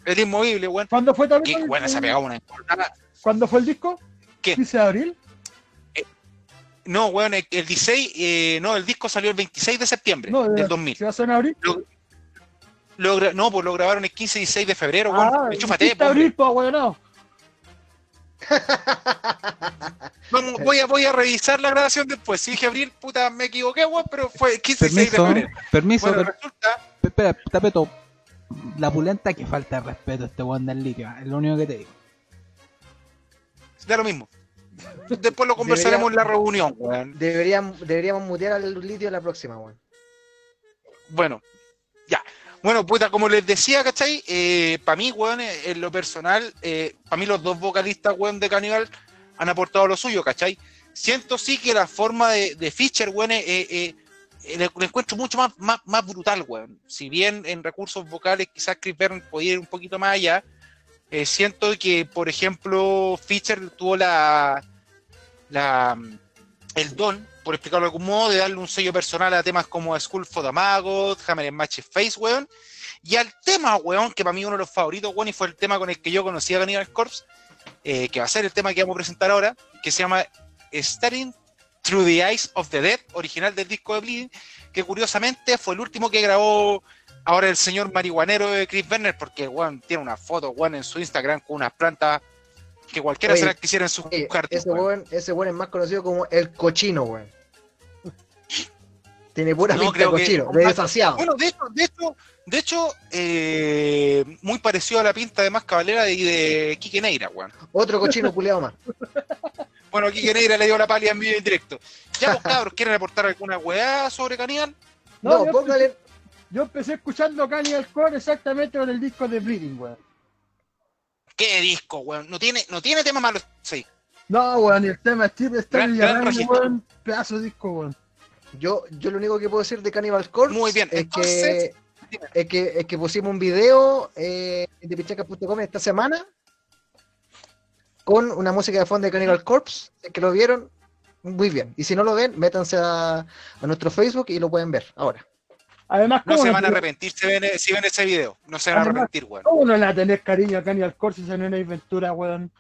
el inmovible, weón. ¿Cuándo fue también? bueno, se ha pegado una encornada. ¿Cuándo fue el disco? ¿Qué? 15 de abril. No, weón, el, el 16, eh, no, el disco salió el 26 de septiembre No, del de- 2000. ¿Se va a en abril? Lo, lo gra- no, pues lo grabaron el 15 y 16 de febrero, weón. Ah, Enchúfate, 15 de po, hombre. abril, pues, weón, no. (laughs) Vamos, voy, a, voy a revisar la grabación después. Si dije abril, puta, me equivoqué, weón, pero fue el 15 y 16 de febrero. permiso, Bueno, per- resulta, espera, tapeto. La pulenta que falta de respeto a este weón del litio, es lo único que te digo. da lo mismo. Después lo conversaremos en la reunión, weón. Deberíamos, deberíamos mutear al litio la próxima, weón. Bueno, ya. Bueno, puta, como les decía, ¿cachai? Eh, para mí, weón, eh, en lo personal, para mí los dos vocalistas, weón, de Cannibal han aportado lo suyo, ¿cachai? Siento sí que la forma de, de Fischer, weón, eh, eh, eh, le, le encuentro mucho más, más, brutal, weón. Si bien en recursos vocales quizás Chris Byrne podía ir un poquito más allá, eh, siento que, por ejemplo, Fischer tuvo la, la el don, por explicarlo de algún modo, de darle un sello personal a temas como School for the Maggot, Hammer and Match Face, weón. Y al tema, weón, que para mí uno de los favoritos, weón, y fue el tema con el que yo conocí a Cannibal Corpse, eh, que va a ser el tema que vamos a presentar ahora, que se llama Staring Through the Eyes of the Dead, original del disco de Bleeding, que curiosamente fue el último que grabó ahora el señor marihuanero de Chris Werner, porque, weón, tiene una foto, weón, en su Instagram con unas plantas que cualquiera Oye, se las quisiera en su Oye, jardín, ese weón es más conocido como el cochino, weón. Tiene pura No, pinta de que- cochino, de desasiado. Bueno, de hecho, de hecho, de hecho eh, muy parecido a la pinta de más cabalera y de Quique Neira, weón. Otro cochino culeado más. (laughs) Bueno, Quique Neira le dio la palia en vivo y en directo. Ya, pues cabros, ¿quieren aportar alguna weá sobre Canial? No, yo, póngale. empecé, yo empecé escuchando Cannibal Core exactamente con el disco de Bleeding, weón. ¿Qué disco, weón? No tiene, no tiene tema malo, sí. No, weón, y el tema Steve gran la registro. weón, pedazo de disco, weón. Yo, yo lo único que puedo decir de Cannibal Corpse Muy bien, es, entonces, que, es, que, es que pusimos un video eh, de pichacas.com esta semana con una música de fondo de Cannibal Corpse, si es que lo vieron, muy bien. Y si no lo ven, métanse a, a nuestro Facebook y lo pueden ver ahora. Además, no ¿cómo se no, van a arrepentir si ven, si ven ese video. No se van a arrepentir, weón. ¿Cómo no le va a tener cariño a Cannibal Core si se no hay Ventura, weón?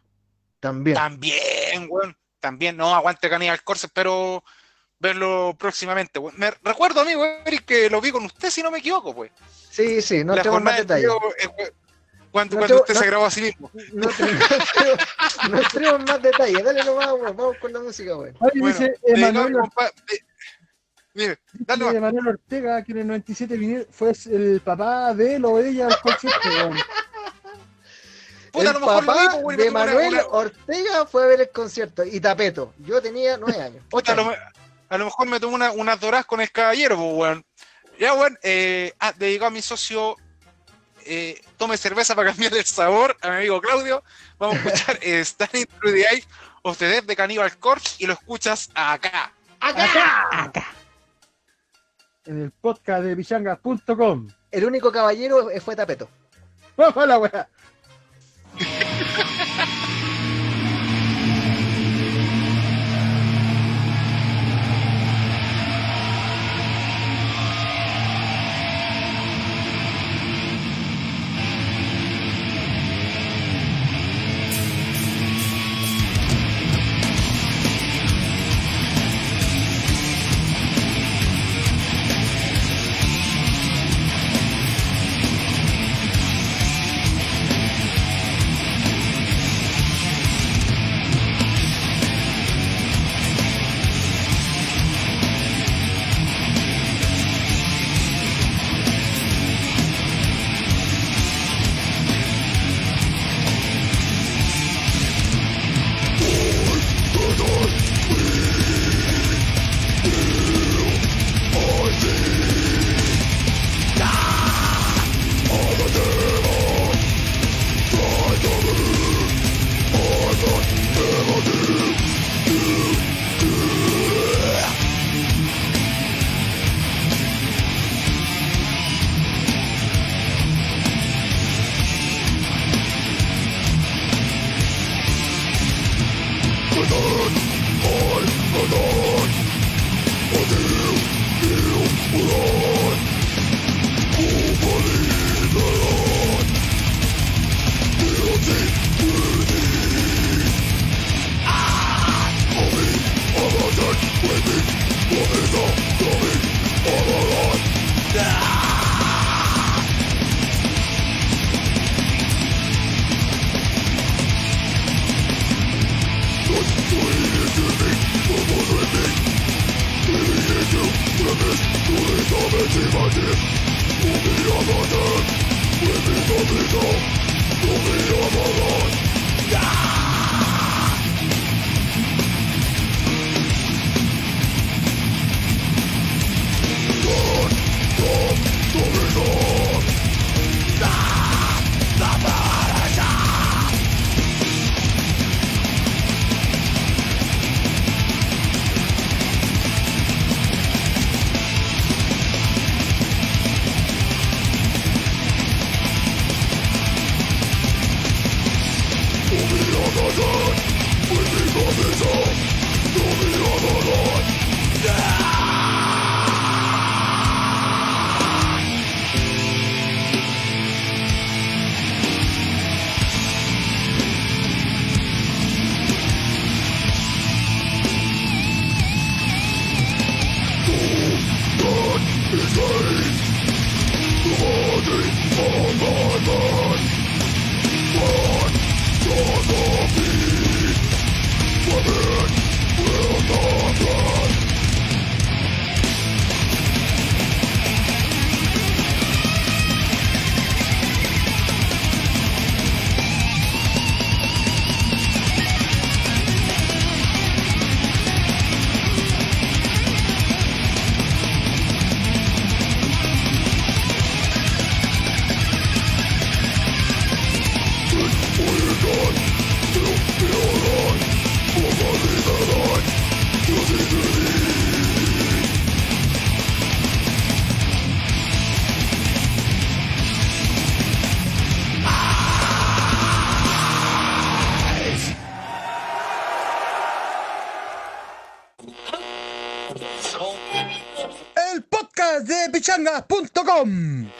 También. También, weón. También, no, aguante Cannibal Corpse, espero verlo próximamente, weón. Me recuerdo, amigo Eric, que lo vi con usted, si no me equivoco, pues. Sí, sí, no la tenemos más detalles. video, eh, cuando, No cuando tengo- usted no- se grabó a sí mismo. No, tenemos- (laughs) no tenemos más detalles. Dale nomás, weón. Vamos con la música, weón. Bueno, dice Emanuel, Mire, dale dice nomás. Emanuel Ortega, que en el 97 vine- fue el papá de él o de ella al concierto, (laughs) weón. Puta, el lo mejor lo papá weón, y de una- Manuel una- Ortega fue a ver el concierto y Tapeto. Yo tenía nueve años. Puta, a, lo, a lo mejor me tomó una, unas doras con el caballero, pues, weón. Ya, weón, eh, ah, dedicado a mi socio, eh, tome cerveza para cambiar el sabor, a mi amigo Claudio. Vamos a escuchar eh, Standing Through the Eyes of the Dead de Cannibal Corpse y lo escuchas acá. Acá. En el podcast de vichangas.com. El único caballero fue Tapeto. (laughs) Vamos a la weá.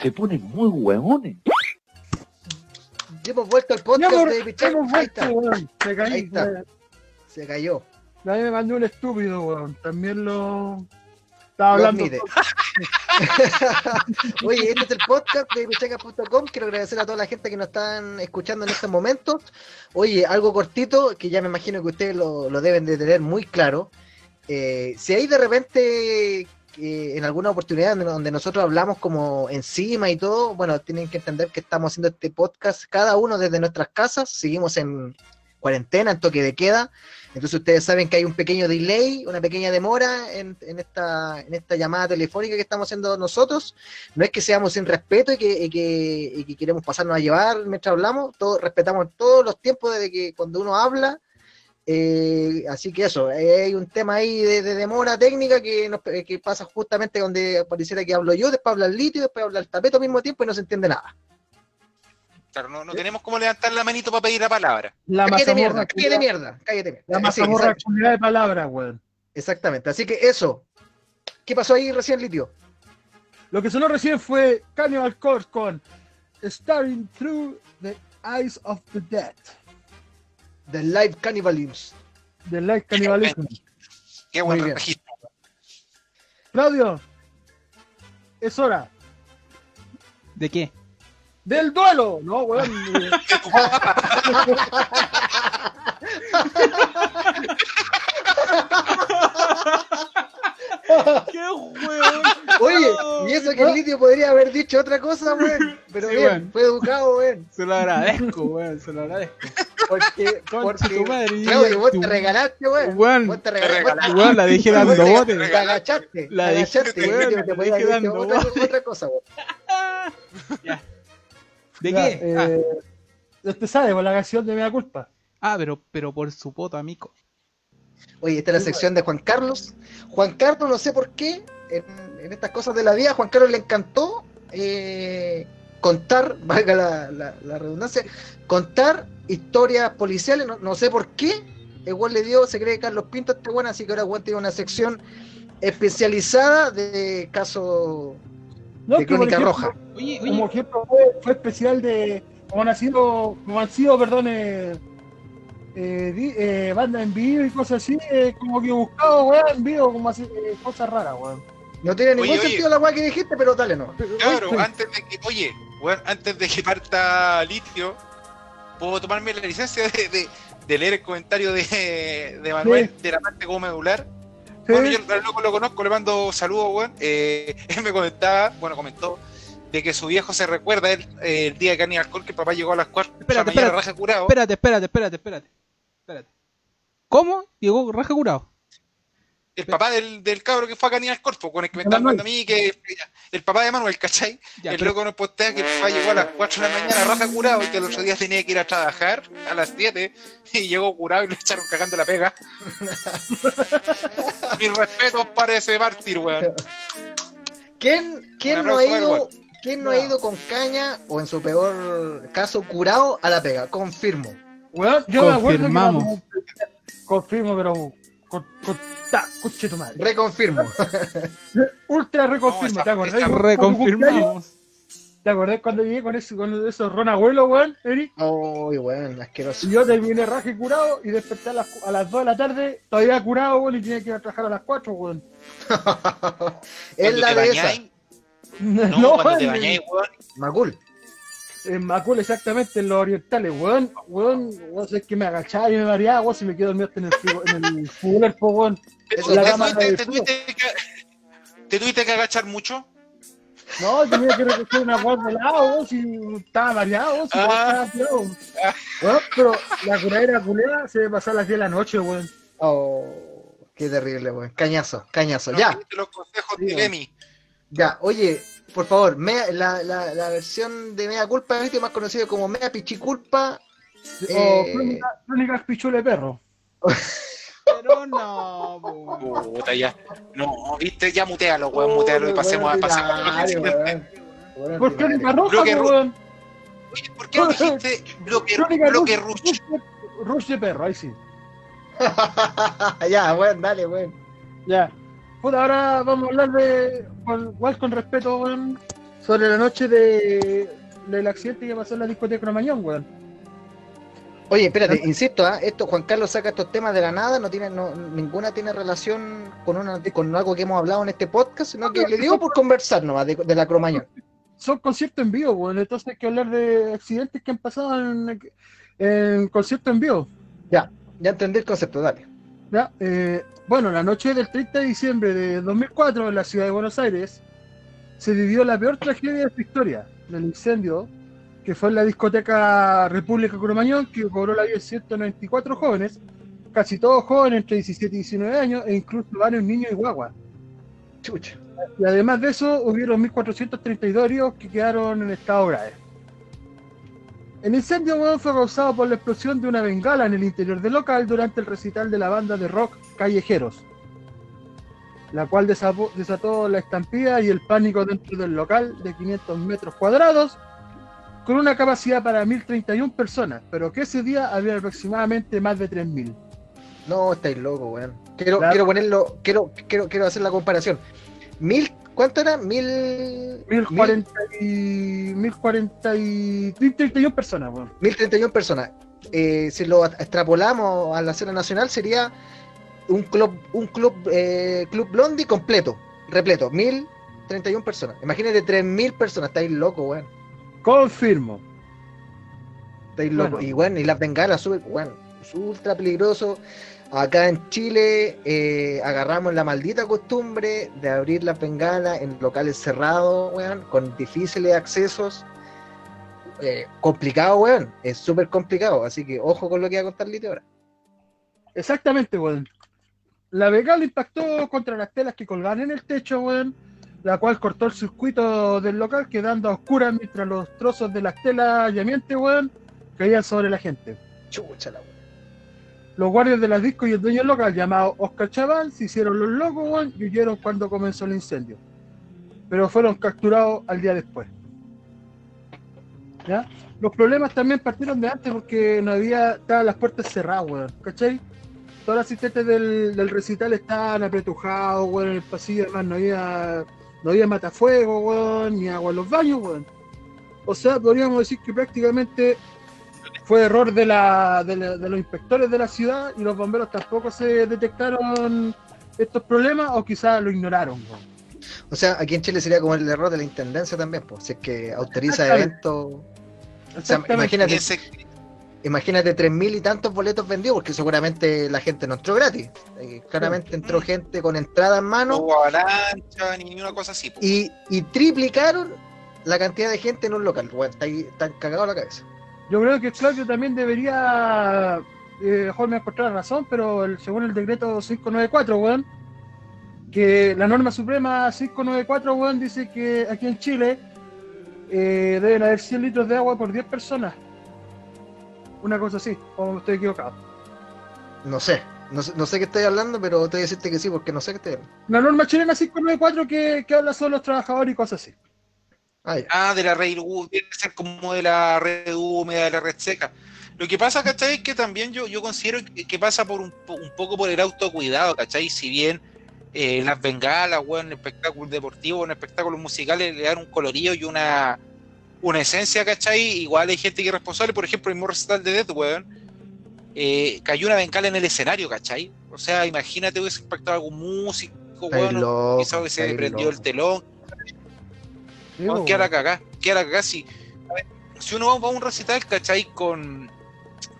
Se ponen muy hueones. Hemos vuelto al podcast de Pichanga. hemos Ahí está, vuelto, weón. Se caí, Ahí está. se cayó. Nadie me mandó un estúpido, weón. También lo. Estaba hablando. (laughs) Oye, este es el podcast de pichanga.com. Quiero agradecer a toda la gente que nos están escuchando en estos momentos. Oye, algo cortito que ya me imagino que ustedes lo, lo deben de tener muy claro. Eh, si hay de repente eh, en alguna oportunidad donde, nosotros hablamos como encima y todo, bueno, tienen que entender que estamos haciendo este podcast cada uno desde nuestras casas. Seguimos en cuarentena, en toque de queda. Entonces ustedes saben que hay un pequeño delay, una pequeña demora en, en esta, en esta llamada telefónica que estamos haciendo nosotros. No es que seamos sin respeto y que, y que, y que queremos pasarnos a llevar mientras hablamos, todo, respetamos todos los tiempos desde que cuando uno habla. Eh, así que eso, eh, hay un tema ahí de, de demora técnica que, nos- eh, que pasa justamente donde pareciera que hablo yo, después habla el litio, después habla el tapeto al mismo tiempo y no se entiende nada. Claro, no, no tenemos como levantar la manito para pedir la palabra. La Cállate mierda, cállate mierda, cállate mierda. La sí, de palabras, weón. Exactamente. Así que eso. ¿Qué pasó ahí recién, Litio? Lo que sonó recién fue Cannibal Corpse con Staring Through the Eyes of the Dead. The Live Cannibalism. The Light Cannibalism. Qué buen Muy bien. registro. Claudio, es hora ¿De qué? del duelo. No, weón. (laughs) (laughs) ¡Qué hueón! (laughs) Oye, y eso que el (laughs) Litio podría haber dicho otra cosa, weón. Pero Sí, bien, weón. fue educado, weón. Se lo agradezco, weón, se lo agradezco. Porque, porque tu madre, Claudio, vos tu- te regalaste, weón. Weón, Vos te regalaste. weón, la dije dando Vos te- bote. Te agachaste. La el weón, te podía haber dicho otra, otra cosa, weón. ¿De ya, qué? Ah. eh, Usted sabe, por la canción de Mea Culpa. Ah, pero, pero por su poto, amigo. Oye, esta es la sección de Juan Carlos. Juan Carlos, no sé por qué, en, en estas cosas de la vida, Juan Carlos le encantó eh, contar, (laughs) valga la, la- la redundancia, contar historias policiales, no, no sé por qué, weón le dio, se cree Carlos Pinto este weón, así que ahora weón tiene una sección especializada de casos No, de que, Crónica ejemplo, Roja. Oye, oye, Como ejemplo, fue, fue especial de. Como han sido, como han sido, perdón, eh, eh, eh, bandas en vivo y cosas así, eh, como que buscado, weón, en vivo, como así, eh, cosas raras, weón. No tiene ningún Oye, oye. sentido la weá que dijiste, pero dale no. Claro, Oye, antes de que, oye, weón, antes de que parta litio, puedo tomarme la licencia de, de- de leer el comentario de, de Manuel de la parte como medular. sí, Bueno, yo al loco lo conozco, le mando saludos, weón. Eh, (laughs) él me comentaba, bueno, comentó, de que su viejo se recuerda el, el día que tenía alcohol, que el papá llegó a las 4 de la Espérate, mañana espérate. raja curado. espérate, espérate, espérate, espérate. Espérate. ¿Cómo? Llegó raja curado. El papá del, del cabro que fue a Caníbal Corpo, con el que me están hablando a mí, que el papá de Manuel, ¿cachai? Ya, el pero- loco nos postea que el papá llegó a las 4 de la mañana raja curado y que el otro día tenía que ir a trabajar a las 7 y llegó curado y le echaron cagando la pega. (laughs) Mis respetos para ese mártir, weón. ¿Quién, quién no ha ido, quién no ha ido con caña o en su peor caso curado a la pega? Confirmo. Weón, yo me acuerdo que Confirmamos. Confirmo, pero. Con, con, ta, coche tu madre. Reconfirmo. (laughs) Ultra reconfirmo, No, esa- ¿te acordás? Reconfirmamos. ¿Te acordás cuando llegué con, ese, con esos ron abuelos, weón, Eric? Uy, weón, asqueroso. Y yo terminé raje curado y desperté a las, a las 2 de la tarde, todavía curado, weón, y tenía que ir a trabajar a las 4, weón. (laughs) es la de esa. (laughs) bañáis, no, cuando te bañáis, weón, Macul. En Macul, exactamente, en los orientales, weón. Weón, weón, es que me agachaba y me mareaba, weón, si me quedo dormido en el, en el fútbol, po, weón. ¿Te, la pasa. cama tuviste, te que, te tuviste que agachar mucho? No, tenía que recoger una weón de lado, weón, si estaba mareado, weón, si Ah. estaba tirado. Weón, pero la curadera culera se me pasó a las 10 de la noche, weón. Oh, qué terrible, weón. Cañazo, cañazo. No Ya, los consejos Sí, de weón. Emi. ya. Oye, por favor, mea- la, la, la versión de Mea Culpa, este más conocido como Mea Pichiculpa. O Eh. crónica- crónicas pichule perro. (laughs) Pero no. Puta, ya. No, viste, ya mutealo, weón, mutealo y pasemos a pasemos a lo siguiente. ¿Por crónica roja, weón? Oye, ¿Por qué no dijiste bloque, bloque rush, rush? rush, rush de perro, ahí sí. (laughs) ya, weón, dale, weón. Ya. Puta, ahora vamos a hablar de, igual con respeto, weón, sobre la noche de, del accidente que pasó en la discoteca Cromañón, weón. Oye, espérate, insisto, ¿ah? esto Juan Carlos saca estos temas de la nada, no tiene, no, ninguna tiene relación con una, con algo que hemos hablado en este podcast, sino que le dio por conversar nomás de, de la cromañón. Son conciertos en vivo, weón, entonces hay que hablar de accidentes que han pasado en, en conciertos en vivo. Ya entendí el concepto, dale. ¿ya? Eh, bueno, la noche del 30 de diciembre de 2004 en la ciudad de Buenos Aires se vivió la peor tragedia de su historia, el incendio que fue en la discoteca República Cromañón, que cobró la vida de 194 jóvenes, casi todos jóvenes entre 17 y 19 años, e incluso varios niños y guaguas. Chucha. Y además de eso, hubieron 1.432 heridos que quedaron en estado grave. El incendio fue causado por la explosión de una bengala en el interior del local durante el recital de la banda de rock Callejeros, la cual desató la estampida y el pánico dentro del local de 500 metros cuadrados, con una capacidad para 1.031 personas, pero que ese día había aproximadamente más de 3.000. No, estáis loco, weón. Quiero, Claro. quiero ponerlo, quiero, quiero, quiero hacer la comparación. ¿Cuánto era? Mil, 1.040 y... 1.040 y... 1.031 personas, weón. mil treinta y una personas. Eh, si lo extrapolamos a la escena nacional sería un club, un club, eh, club Blondie completo, repleto, mil treinta y una personas. Imagínate tres mil personas, estáis loco, weón. Confirmo. Estáis loco. Bueno. Y bueno, y las bengalas, súper, bueno, es ultra peligroso. Acá en Chile eh, agarramos la maldita costumbre de abrir las bengalas en locales cerrados, weón, con difíciles accesos. Eh, complicado, weón. Es súper complicado. Así que ojo con lo que va a contar Lite ahora. Exactamente, weón. La bengala impactó contra las telas que colgaban en el techo, weón, la cual cortó el circuito del local, quedando a oscuras mientras los trozos de las telas llamientes, weón, caían sobre la gente. Chucha la weón. Los guardias de las discos y el dueño local, llamado Oscar Chaval, se hicieron los locos, y huyeron cuando comenzó el incendio. Pero fueron capturados al día después. Los problemas también partieron de antes porque no había, estaban las puertas cerradas, weón, ¿cachai? todos los asistentes del, del recital estaban apretujados, weón, en el pasillo, además no había, no había matafuego, weón, ni agua en los baños, weón. O sea, podríamos decir que prácticamente fue error de, la, de, la- de los inspectores de la ciudad y los bomberos tampoco se detectaron estos problemas o quizás lo ignoraron. O sea, aquí en Chile sería como el error de la intendencia también, pues, si es que autoriza eventos. O sea, Exactamente. imagínate, Ese- imagínate tres mil y tantos boletos vendidos, porque seguramente la gente no entró gratis. Eh, claramente entró gente con entrada en no mano hubo avalancha ni una cosa así. po. y, y triplicaron la cantidad de gente en un local. Bueno, está ahí- están cagados la cabeza. Yo creo que Claudio también debería, eh, mejor me encontrar razón, pero el- según el decreto 594, weón, que la norma suprema 594, weón, dice que aquí en Chile eh, deben haber 100 litros de agua por 10 personas. Una cosa así, o estoy equivocado. No sé, no sé, no sé qué estoy hablando, pero te voy a decirte que sí, porque no sé qué estoy hablando. La norma chilena 594 que, que habla sobre los trabajadores y cosas así. Ah. Ah, de la red ser como de la red húmeda, de la red seca. Lo que pasa, ¿cachai? Es que también yo, yo considero que, que pasa por un, po- un poco por el autocuidado, ¿cachai? Si bien eh, las bengalas, weón, en espectáculos deportivos, en espectáculos musicales le dan un colorido y una, una esencia, ¿cachai? Igual hay gente que es responsable, por ejemplo, el mismo recital de Death, weón, eh, cayó una bengala en el escenario, ¿cachai? O sea, imagínate hubiese impactado algún músico, weón, quizás hubiese prendido el telón, Sí, no, queda la cagá, queda la cagá. Si, a ver, si uno va a un recital, ¿cachai? Con,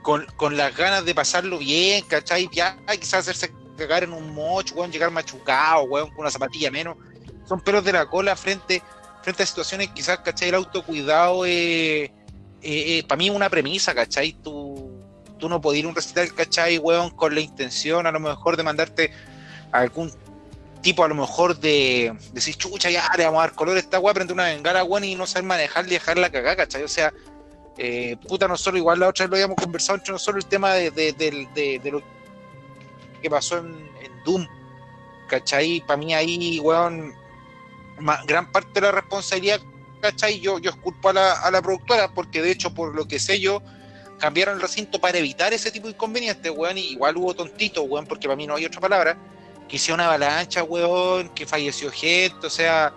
con, con las ganas de pasarlo bien, ¿cachai? Ya quizás hacerse cagar en un mocho, weón, llegar machucado, weón, con una zapatilla menos. Son pelos de la cola frente, frente a situaciones quizás, ¿cachai? El autocuidado es, para mí, una premisa, ¿cachai? Tú, tú no podés ir a un recital, ¿cachai? Weón, con la intención a lo mejor de mandarte algún tipo a lo mejor de decir, chucha, ya le vamos a dar color a esta weá, prende una bengala, weón, y no saber manejarla y dejarla cagar, ¿cachai? O sea, eh, puta, nosotros igual la otra vez lo habíamos conversado entre nosotros el tema de, lo que pasó en, Doom, ¿cachai? Para mí ahí, weón, gran parte de la responsabilidad, ¿cachai? Yo, yo la, a la productora, porque de hecho, por lo que sé yo, cambiaron el recinto para evitar ese tipo de inconvenientes, weón, y igual hubo tontito, weón, porque para mí no hay otra palabra, que hicieron una avalancha, weón, que falleció gente, o sea,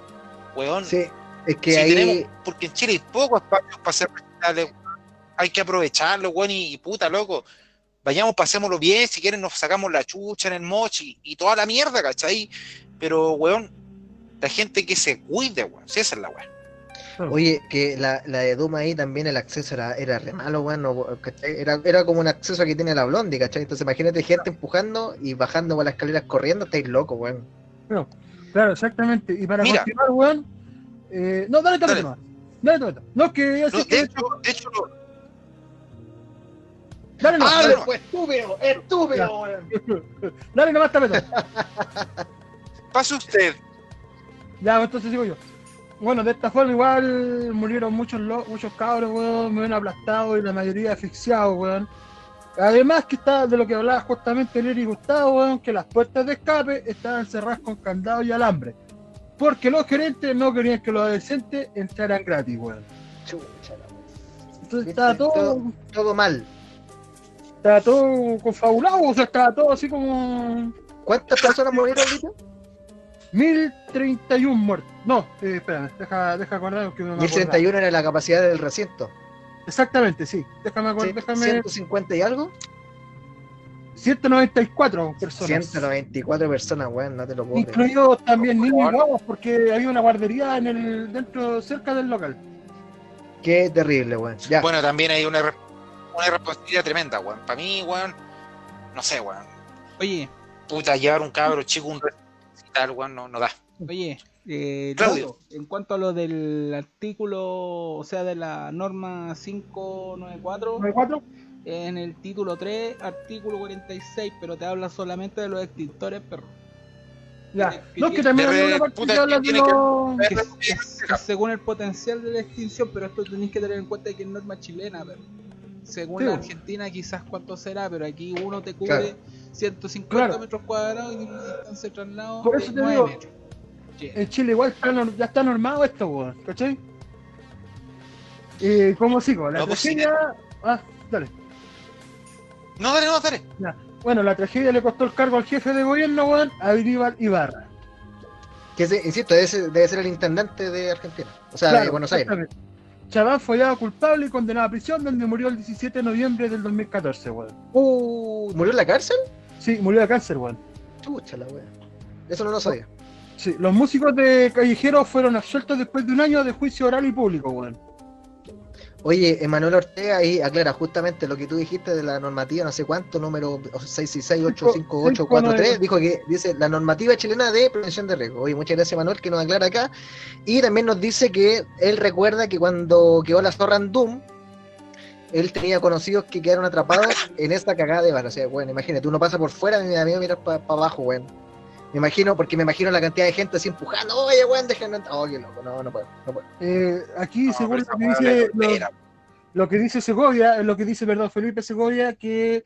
weón, Sí, es que si ahí. tenemos- porque en Chile hay pocos espacios para hacer recitales, weón. hay que aprovecharlo, weón, y, y puta, loco, vayamos, pasémoslo bien, si quieren nos sacamos la chucha en el mochi y toda la mierda, ¿cachai? Pero, weón, la gente que se cuide, weón, si esa es la weón. Oye, que la, la de Doom ahí también el acceso era, era re malo, weón. no, ¿cachai? Era, era como un acceso que tiene la Blondie, ¿cachai? Entonces imagínate gente empujando y bajando por las escaleras corriendo, estáis locos, weón. Claro, exactamente. Y para Mira. continuar, weón. eh, no, dale, dale, Dale. nomás. Dale, dale. No, es que yo No, de que. hecho, de hecho, lo- Dale nomás, Ah, dale, no. pues estúpido, estúpido, weón. dale nomás, tapetón. pase usted. Ya, entonces sigo yo. Bueno, de esta forma igual murieron muchos muchos cabros, weón, me ven aplastados y la mayoría asfixiados, weón. Además que está de lo que hablaba justamente Neri Gustavo, weón, que las puertas de escape estaban cerradas con candado y alambre. Porque los gerentes no querían que los adolescentes entraran gratis, weón. Chucha. Entonces estaba todo, todo, todo mal. estaba todo confabulado, o sea, estaba todo así como ¿Cuántas personas murieron, Lito? 1031 muertos. No, eh, espérame, deja, deja acordar que no me acordaba. 1031 era la capacidad del recinto. Exactamente, sí. Déjame acordar, ¿sí? déjame. 150 y algo. 194 personas. 194 personas, weón, no te lo puedo creer. Incluidos también niños y guaguas, porque había una guardería en el dentro cerca del local. Qué terrible, weón. Ya. Bueno, también hay una, una responsabilidad tremenda, weón. Para mí, weón, no sé, weón. Oye, Puta, llevar un cabro chico un weón, no, no da. oye, eh, Claudio. En cuanto a lo del artículo, o sea, de la norma 594, 94. en el título 3, artículo 46, pero te habla solamente de los extintores, perro. Ya. Que- No, que- que también re- una parte puta, que habla de tiene que- los. Que, que- que según el potencial de la extinción, pero esto tenéis que tener en cuenta que es norma chilena, pero según Sí, la. Argentina quizás cuánto será, pero aquí uno te cubre Claro. 150 Claro. metros cuadrados y tiene una distancia de traslado Por de eso te 9 digo, metros. Yeah. En Chile igual está ya está normado esto, weón. ¿Cachai? Eh, ¿Cómo sigo? La pues tragedia. Ah, dale. No, dale, no, dale. bueno, la tragedia le costó el cargo al jefe de gobierno, weón, a Aníbal Ibarra. Que ese, insisto, debe ser, debe ser el intendente de Argentina. O sea, de Buenos Aires. Chaván fue hallado culpable y condenado a prisión, donde murió el 17 de noviembre del 2014, weón. Uh, ¿Murió en la cárcel? Sí, murió de cáncer, weón. Chucha la wea. Eso no lo sabía. Sí, los músicos de Callejeros fueron absueltos después de un año de juicio oral y público, weón. Oye, Emanuel Ortega ahí aclara justamente lo que tú dijiste de la normativa, no sé cuánto, número 666-85843, dijo que dice la normativa chilena de prevención de riesgo. Oye, muchas gracias Manuel que nos aclara acá. Y también nos dice que él recuerda que cuando quedó la zorra en Doom, él tenía conocidos que quedaron atrapados (laughs) en esta cagada de bar. O sea, bueno, imagínate, uno pasa por fuera y me da miedo mirar para abajo, weón. Me imagino, porque me imagino la cantidad de gente así empujando, oye, weón, déjenme entrar. Oh, qué loco, no, no puedo, no puedo. Eh, aquí, No, según lo que, dice, lo, que dice Segovia, es lo que dice, perdón, Felipe Segovia, que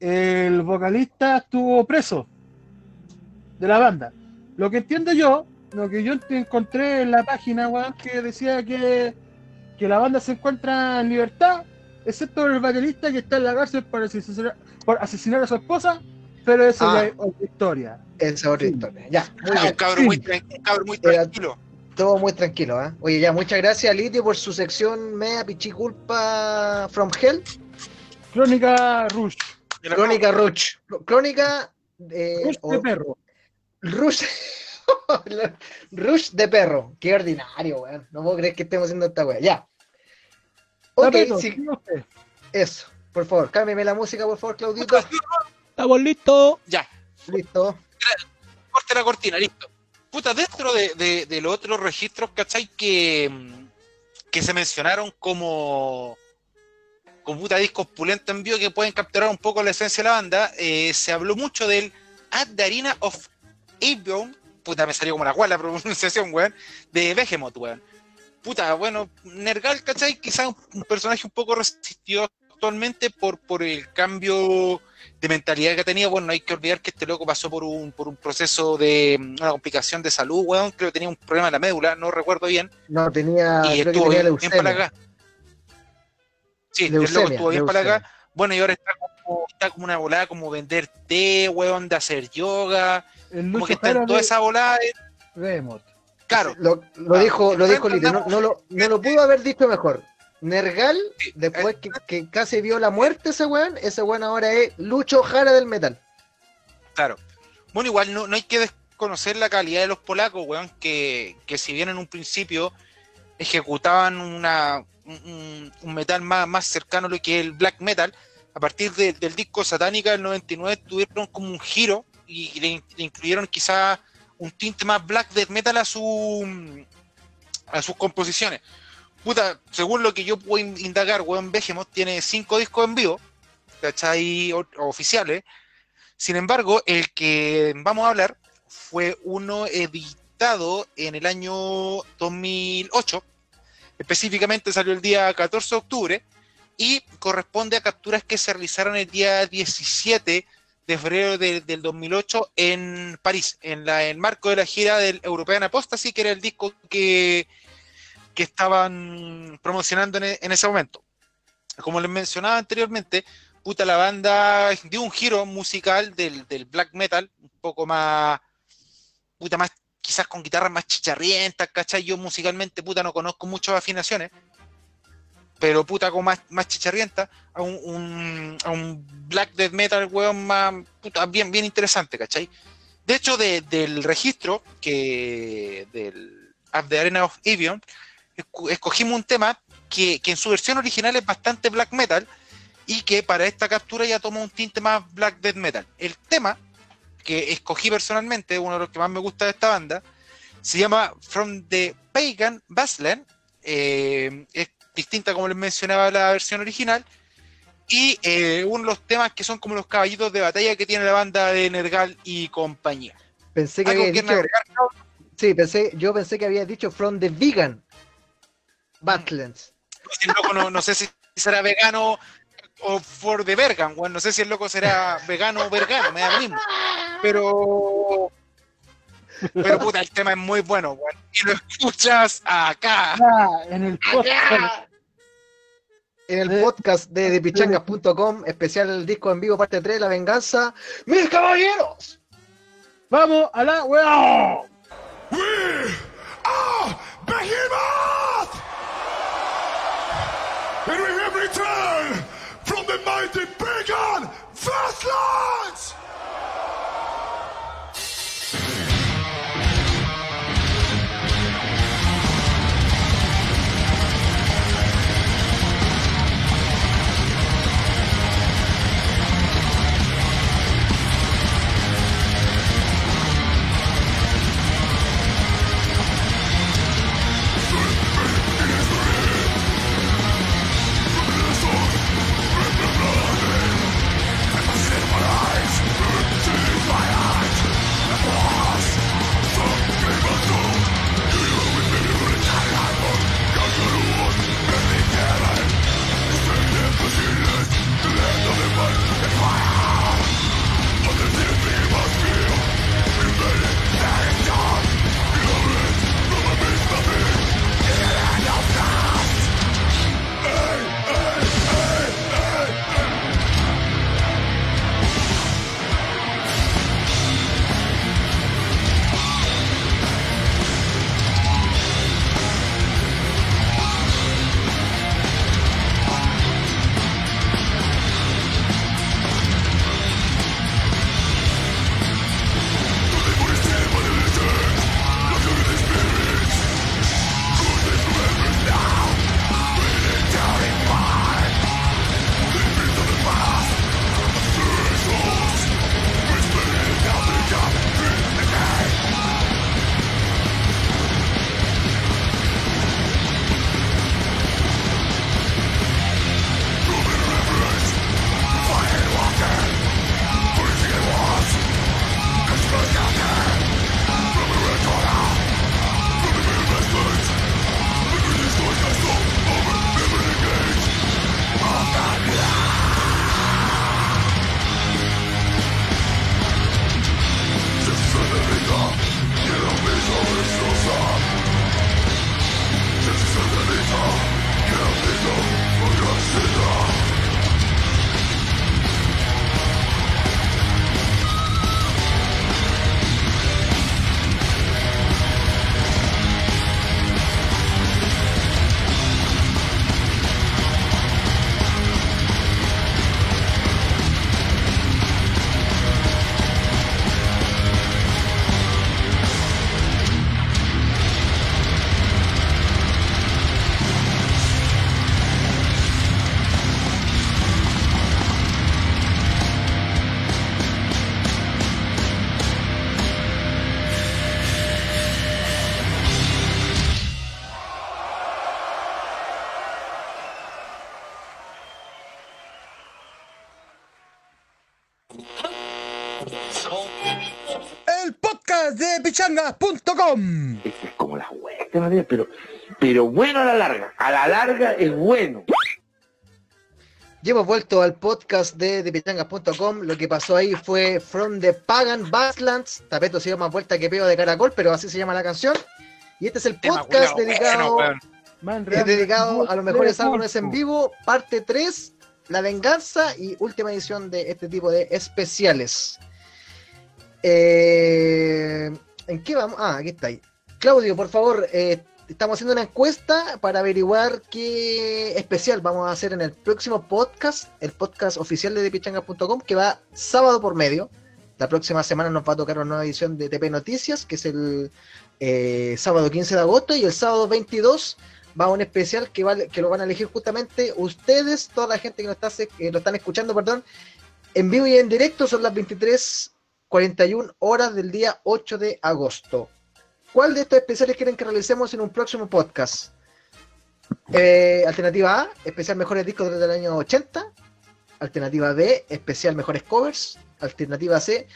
el vocalista estuvo preso de la banda. Lo que entiendo yo, lo que yo te encontré en la página, weón, que decía que, que la banda se encuentra en libertad, excepto el baterista que está en la cárcel por asesinar, por asesinar a su esposa, pero eso Ah. ya es otra historia. Esa es otra Sí. historia. Ya, muy Ah, un bien. cabrón muy, un cabrón muy Era- tranquilo. Todo muy tranquilo, ¿ah? Oye, ya, muchas gracias, Litio, por su sección Mea Pichiculpa from Hell. Crónica Rush. Crónica Rush. Crónica eh, Rush o- de perro. Rush. (laughs) Rush de perro. Qué ordinario, weón. No puedo creer que estemos haciendo esta weá. Ya. Ok, sí, eso. Por favor, cámbiame la música, por favor, Claudito. Estamos listos. Ya, Listo. corte la cortina, listo. Puta, dentro de, de- de los otros registros, ¿cachai? Que, que se mencionaron como, como puta discos pulentos en vivo que pueden capturar un poco la esencia de la banda, eh, se habló mucho del At the Arena of Avion, puta, me salió como la cual la pronunciación, weón, de Behemoth, weón. Puta, bueno, Nergal, ¿cachai? Quizás un, un personaje un poco resistido actualmente por, por el cambio de mentalidad que tenía, bueno, no hay que olvidar que este loco pasó por un, por un proceso de una complicación de salud, weón, creo que tenía un problema en la médula, no recuerdo bien, No, tenía. y estuvo tenía bien, bien para acá. Sí, el loco estuvo bien para acá. Bueno, y ahora está como, está como una volada como vender té, weón, de hacer yoga, El como que está en toda de esa volada, eh, Behemoth. Claro, Lo, lo dijo, lo dijo Lito. No, no lo, no lo pudo haber dicho mejor. Nergal, Sí, después que, que casi vio la muerte ese weón, ese weón ahora es Lucho Jara del metal. Claro. Bueno, igual no, no hay que desconocer la calidad de los polacos, weón, que, que si bien en un principio ejecutaban una, un, un metal más, más cercano a lo que es el black metal, a partir de- del disco Satánica del 99 tuvieron como un giro y le, le incluyeron quizá un tinte más black death metal a su a sus composiciones. Puta, según lo que yo puedo in- indagar, weón, Behemoth tiene cinco discos en vivo, ¿cachai? O- oficiales. Sin embargo, el que vamos a hablar fue uno editado en el año 2008. Específicamente salió el día 14 de octubre y corresponde a capturas que se realizaron el día 17 de febrero de- del 2008 en París, en la, el marco de la gira del European Apostasy, que era el disco que, que estaban promocionando en, e- en ese momento. Como les mencionaba anteriormente, puta, la banda dio un giro musical del, del black metal, un poco más, puta, más, quizás con guitarras más chicharrientas, ¿cachai? Yo musicalmente, puta, no conozco muchas afinaciones, pero puta, como más, más chicharrienta, a un, a un black death metal, weón, más, puta, bien, bien interesante, ¿cachai? De hecho, de- del registro que del At the Arena of esco- escogimos un tema que, que en su versión original es bastante black metal, y que para esta captura ya toma un tinte más black death metal. El tema que escogí personalmente, uno de los que más me gusta de esta banda, se llama From the Pagan Wasteland, eh, es distinta como les mencionaba la versión original, y eh, uno de los temas que son como los caballitos de batalla que tiene la banda de Nergal y compañía. Pensé que ¿Algo había dicho. agregar? Sí, pensé, yo pensé que había dicho from the vegan Badlands. Loco no, no sé si será vegano o for the vegan, bueno, no sé si el loco será vegano o vegano, me da lo mismo. Pero, pero puta, el tema es muy bueno, weón. Y lo escuchas acá. Ah, en el podcast. en el Eh, podcast de depichangas.com, especial disco en vivo, parte 3, La Venganza. ¡Mis caballeros! Vamos a la weá. We are Behemoth! And we have returned from the mighty pagan Fastlands! Podcast de pichangas.com. Esa es como la hueá, este pero, pero bueno a la larga. A la larga es bueno. Ya hemos vuelto al podcast de depichangas.com. Lo que pasó ahí fue From the Pagan Basslands. Tapeto se dio más vuelta que peo de caracol, pero así se llama la canción. Y este es el Tema podcast culiao dedicado, bueno. Man, es dedicado a los mejores álbumes en vivo, parte 3, La Venganza y última edición de este tipo de especiales. Eh, ¿En qué vamos? Ah, aquí está ahí. Claudio, por favor, eh, estamos haciendo una encuesta para averiguar qué especial vamos a hacer en el próximo podcast, el podcast oficial de depichangas.com, que va sábado por medio. La próxima semana nos va a tocar una nueva edición de TP Noticias, que es el eh, sábado 15 de agosto, y el sábado 22 va un especial que, va, que lo van a elegir justamente ustedes, toda la gente que nos está, que lo están escuchando, perdón, en vivo y en directo, son las 23.41 horas del día 8 de agosto. ¿Cuál de estos especiales quieren que realicemos en un próximo podcast? Eh, alternativa A, especial mejores discos desde el año 80. Alternativa B, especial mejores covers. Alternativa C,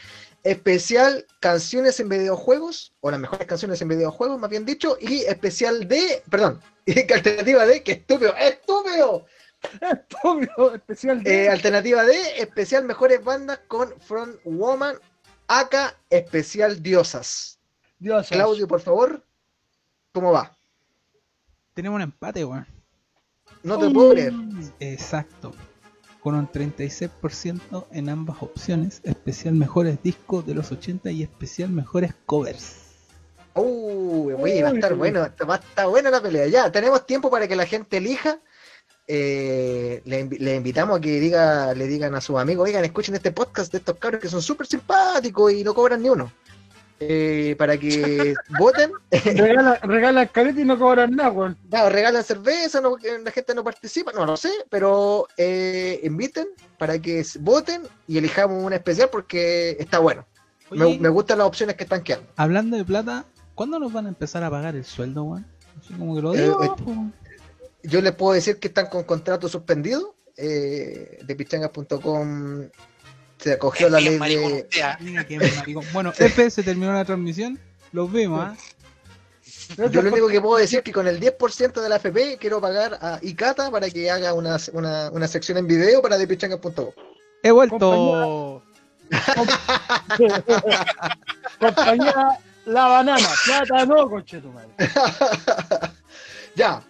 especial canciones en videojuegos, o las mejores canciones en videojuegos, más bien dicho. Y especial D, perdón, (laughs) alternativa D, que estúpido, estúpido. Estúpido, especial de... Eh, alternativa D, especial mejores bandas con Front Woman, acá especial diosas. Dios. Claudio, por favor, ¿cómo va? Tenemos un empate, weón. No te puedo creer. Exacto. Con un 36% en ambas opciones, especial mejores discos de los 80 y especial mejores covers. Uh, uy, va a estar bueno, va a estar buena la pelea. Ya, tenemos tiempo para que la gente elija. Eh, le, invi- le invitamos a que diga, le digan a sus amigos, oigan, escuchen este podcast de estos cabros que son súper simpáticos y no cobran ni uno. Eh, para que (laughs) voten, Regala, regala y no cobran nada, weón. no, regalan cerveza, no, la gente no participa, no lo sé, pero eh, inviten para que voten y elijamos un especial porque está bueno. Me, Oye, me gustan las opciones que están quedando. hablando de plata, ¿cuándo nos van a empezar a pagar el sueldo, weón? Así como que lo Eh, digo, eh. Yo les puedo decir que están con contrato suspendido. Eh, de pichangas.com se acogió la ley de. ah. Bueno, F se terminó la transmisión. Los vimos, ¿ah? Yo lo único que puedo decir es que con el 10% de la FP quiero pagar a Icata para que haga una, una, una sección en video para depichangas.com. He vuelto. Compañía La Banana. Plata no, conchetumadre. (laughs) ya.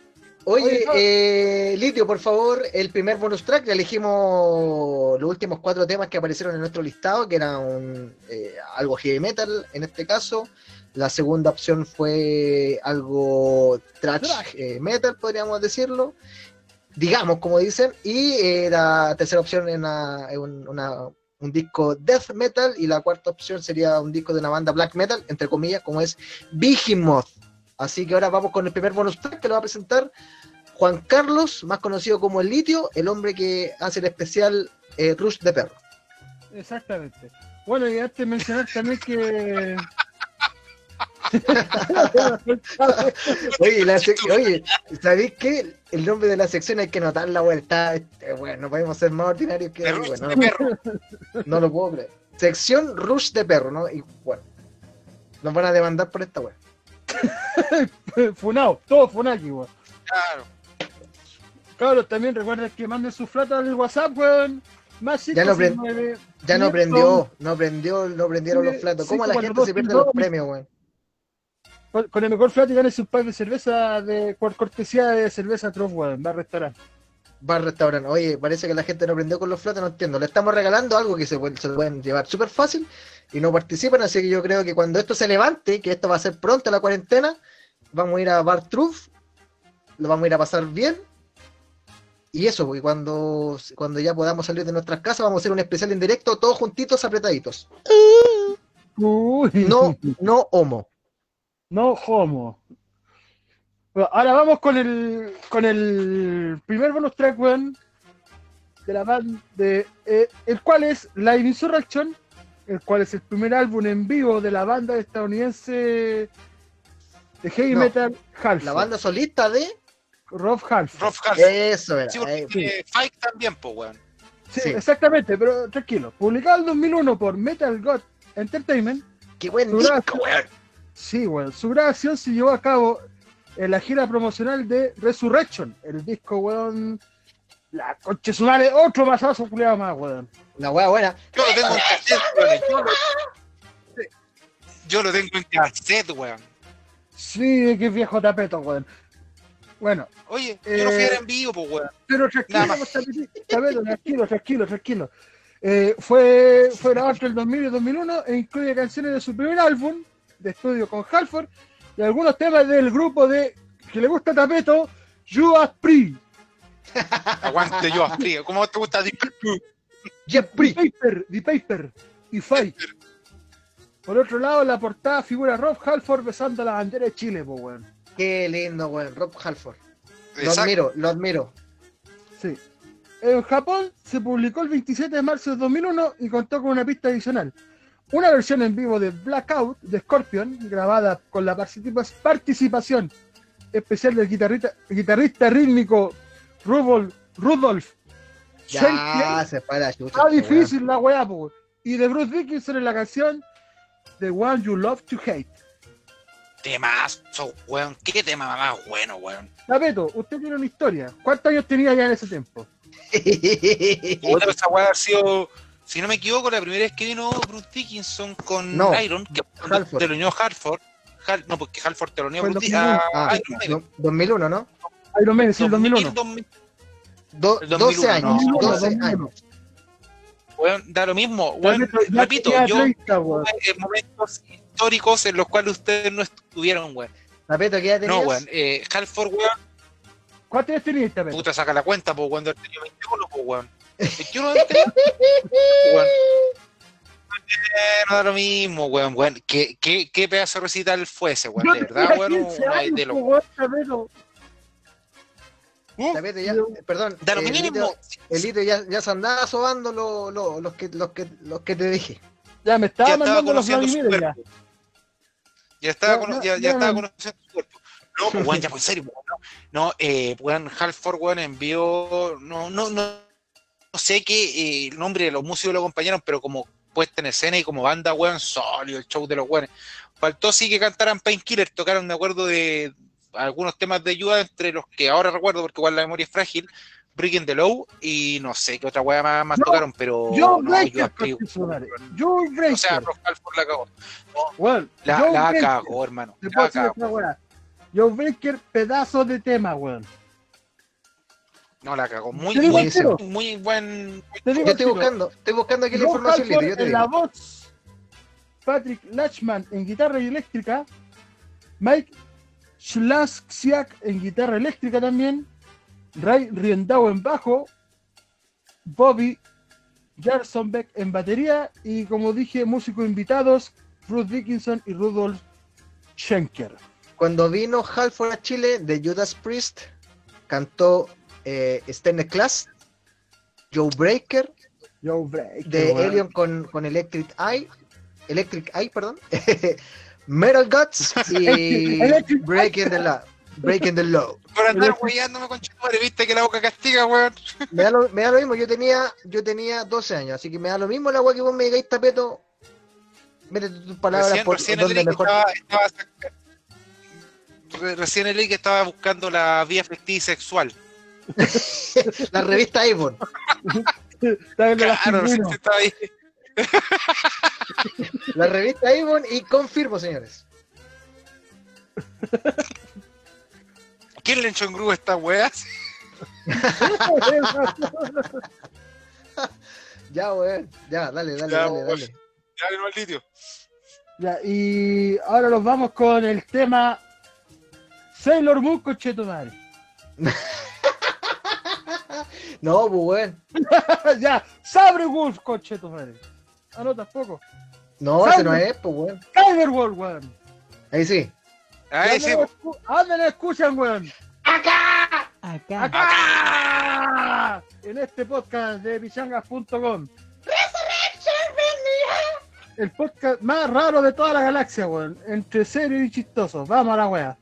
Oye, eh, Litio, por favor, el primer bonus track, ya elegimos los últimos cuatro temas que aparecieron en nuestro listado, que era un, eh, algo heavy metal en este caso. La segunda opción fue algo thrash eh, metal, podríamos decirlo. Digamos, como dicen. Y eh, la tercera opción era una- un disco death metal. Y la cuarta opción sería un disco de una banda black metal, entre comillas, como es Behemoth. Así que ahora vamos con el primer bonus track que lo va a presentar Juan Carlos, más conocido como el Litio, el hombre que hace el especial eh, Rush de Perro. Exactamente. Bueno, y antes de mencionar también que. (laughs) Oye, la sec- oye, ¿sabéis qué? El nombre de la sección hay que notar la vuelta. Este, bueno, no podemos ser más ordinarios que Perro, bueno, de no, perro. no lo puedo creer. Sección Rush de Perro, ¿no? Y bueno, nos van a demandar por esta wea. (laughs) funado, todo funaki, weón. Claro. Cabros, también recuerden que manden su flata al WhatsApp, weón. Más Ya no pre- 569 Ya no 500. prendió, no prendió, no prendieron los platos. ¿Cómo la gente se pierde los premios, weón? Con, el mejor flat y ganes un par de cerveza de cortesía de cerveza Trof, weón. Va a restaurante. Al restaurante. Oye, parece que la gente no prendió con los flotes, no entiendo. Le estamos regalando algo que se, puede- se lo pueden llevar súper fácil y no participan, así que yo creo que cuando esto se levante, que esto va a ser pronto la cuarentena, vamos a ir a Bar Truth, lo vamos a ir a pasar bien. Y eso, porque cuando, cuando ya podamos salir de nuestras casas, vamos a hacer un especial en directo, todos juntitos, apretaditos. Uy. No, no homo. No homo. Bueno, ahora vamos con el con el primer bonus track, weón, de la banda, de, eh, el cual es Live Insurrection, el cual es el primer álbum en vivo de la banda estadounidense de heavy No, metal Half. La banda solista de... Rob Half. Rob Halford. Eso era. Sí, eh, Fight también, pues, weón. Sí, sí. exactamente, pero tranquilo. Publicado en 2001 por Metal God Entertainment, ¡Qué buen disco, weón! Sí, bueno, su grabación se llevó a cabo en la gira promocional de Resurrection, el disco, weón. La conche su madre, otro masazo culiado más, weón. La wea buena. Yo lo tengo en cassette, weón. Yo lo, yo lo tengo en cassette, weón. Sí, qué viejo tapeto, weón. Bueno, Oye, yo no fui a Eh, ver en vivo, pues, weón. pero tranquilo, tapeto, tranquilo, tranquilo, tranquilo. Eh, fue, fue grabado entre el 2000 y el 2001 e incluye canciones de su primer álbum de estudio con Halford y algunos temas del grupo de que le gusta Tapeto, Judas Priest. Aguante yo, frío. ¿Cómo te gusta Deep. Paper, The Paper y Fight. Por otro lado, en la portada figura Rob Halford besando la bandera de Chile, po, weón. Qué lindo, weón. Rob Halford. Lo admiro, lo admiro. Sí. En Japón se publicó el 27 de marzo de 2001 y contó con una pista adicional. Una versión en vivo de Blackout de Scorpion, grabada con la participa- participación especial del guitarrista, guitarrista rítmico Rudolf, Rudolf Ya se para, chucha. Está difícil la weá, po. Y de Bruce Dickinson en la canción The One You Love to Hate. Temazo, weón. Qué tema más bueno, weón. Tapeto, usted tiene una historia. ¿Cuántos años tenía ya en ese tiempo? Esa weá ha sido, si no me equivoco, la primera vez que vino Bruce Dickinson con No, Iron, que Halford. te lo unió Hartford. Hal- no, porque Halford te lo unió Bruce en Di- a Ah, Iron Maiden. no, 2001, ¿no? Iron Man es el 2000, 2001. 2000, Do- El 12 2001, años. no, 12 2001. años. weón, da lo mismo. weón, Ya- ya repito, yo 30, weón. tuve momentos históricos en los cuales ustedes no estuvieron, weón. Tapeto, ¿qué edad No, weón. Eh, Halford, weón, ¿Cuántos años tenías, Tapeto? puta, saca la cuenta, pues, cuando tenía 21, pues, weón. 21 de. Eh, no da lo mismo, weón, weón. ¿Qué, qué, qué pedazo de recital fue ese, weón? De verdad, weón, 15 uno años, de. Tapeto, ya, perdón. Da lo el mismo. Lito- El hito ya, ya se andaba sobando lo- lo- los, que, los, que, los que te dije. Ya me Ya estaba estaba mandando los Vladimir ya. Ya estaba, Ya, cono- ya, ya, estaba conociendo su cuerpo. No, pues, weón, ya, pues, en serio, weón, no. No, eh, weón, Halford, weón, envió, no, no, no, no sé qué eh, el nombre de los músicos lo acompañaron, pero como puesta en escena y como banda, weón, sólido el show de los weones. Faltó sí que cantaran Painkiller, tocaron, de acuerdo, de algunos temas de ayuda, entre los que ahora recuerdo, porque igual la memoria es frágil, Breaking the Low, y no sé qué otra weá más, más No, tocaron, pero Joe no, Breaker. Joe o sea, Breaker. Rock Halford la cagó. Weón, La, la Breaker. cagó, hermano. Te La puedo decir cagó. otra weá. Joe Breaker, pedazo de tema, weón. No, la cagó. Muy, muy, muy buen. Te digo Yo estoy buscando, estoy buscando aquí la Rob información, yo te en la voz, Patrick Lachman en guitarra y eléctrica, Mike Schlaskiak en guitarra eléctrica también, Ray Riendau en bajo, Bobby Jarsonbeck en batería y como dije, músicos invitados, Ruth Dickinson y Rudolf Schenker. Cuando vino Halford a Chile de Judas Priest, cantó eh, Class, Joe Breaker, Joe Breaker. de weón. Elion con, con Electric Eye, Electric Eye, perdón, (laughs) Metal Guts (laughs) y. Breaking the Law. Breaking the Law. Por andar hueándome con madre, viste que la boca castiga, weón. (laughs) Me da, lo, me da lo mismo, yo tenía, yo tenía 12 años, así que me da lo mismo la agua que vos me digáis tapeto. Métete tus palabras Recién, por recién el donde mejor. estaba, estaba Recién el Eric estaba buscando la vía afectiva y sexual. (laughs) La revista Avon. La Claro, ahí. Revista Avon y confirmo, señores. ¿Quién le echó en grúa a esta weá? (laughs) Ya, weón. Ya, dale, dale, Ya, dale, dale. Dale, no al litio. Ya, y ahora nos vamos con el tema Sailor Moon, conchetumare. (laughs) No, pues, weón. (laughs) ya, Sabre Wolf, conchetumare. Ah, no, tampoco. No, ese no es, pues, weón. Cyberwolf, weón. Ahí sí. Ahí sí, ¿Dónde po. lo escu- ¿A dónde lo escuchan, weón? Acá. ¡Acá! En este podcast de pichangas.com. El podcast más raro de toda la galaxia, weón. Entre serio y chistoso. Vamos a la wea.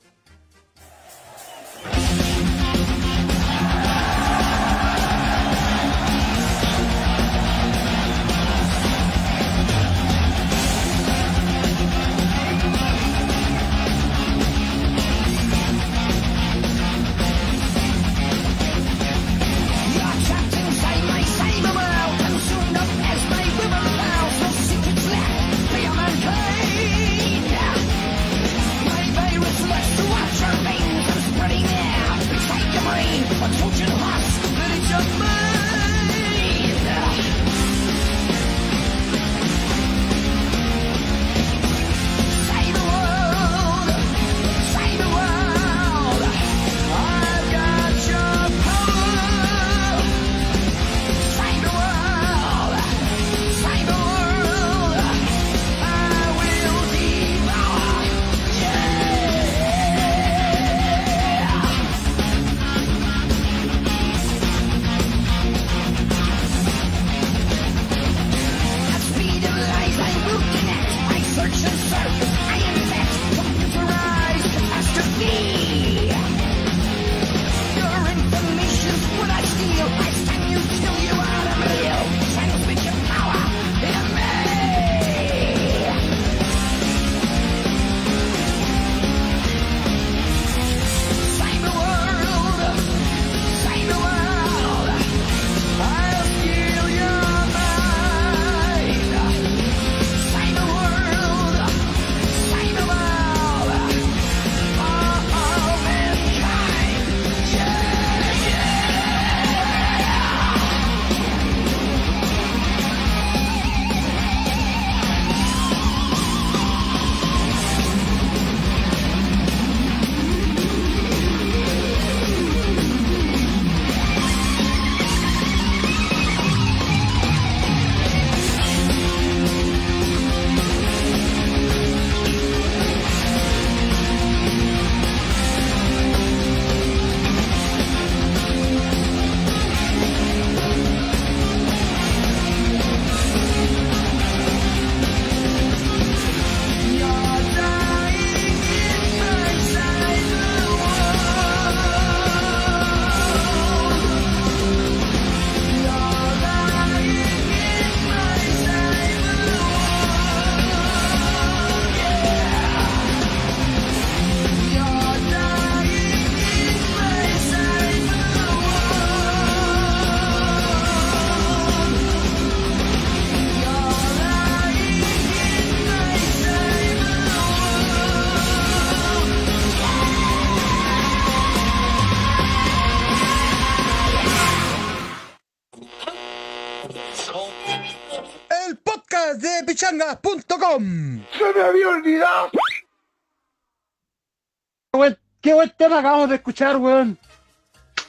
Buen, tema acabamos de escuchar, weón.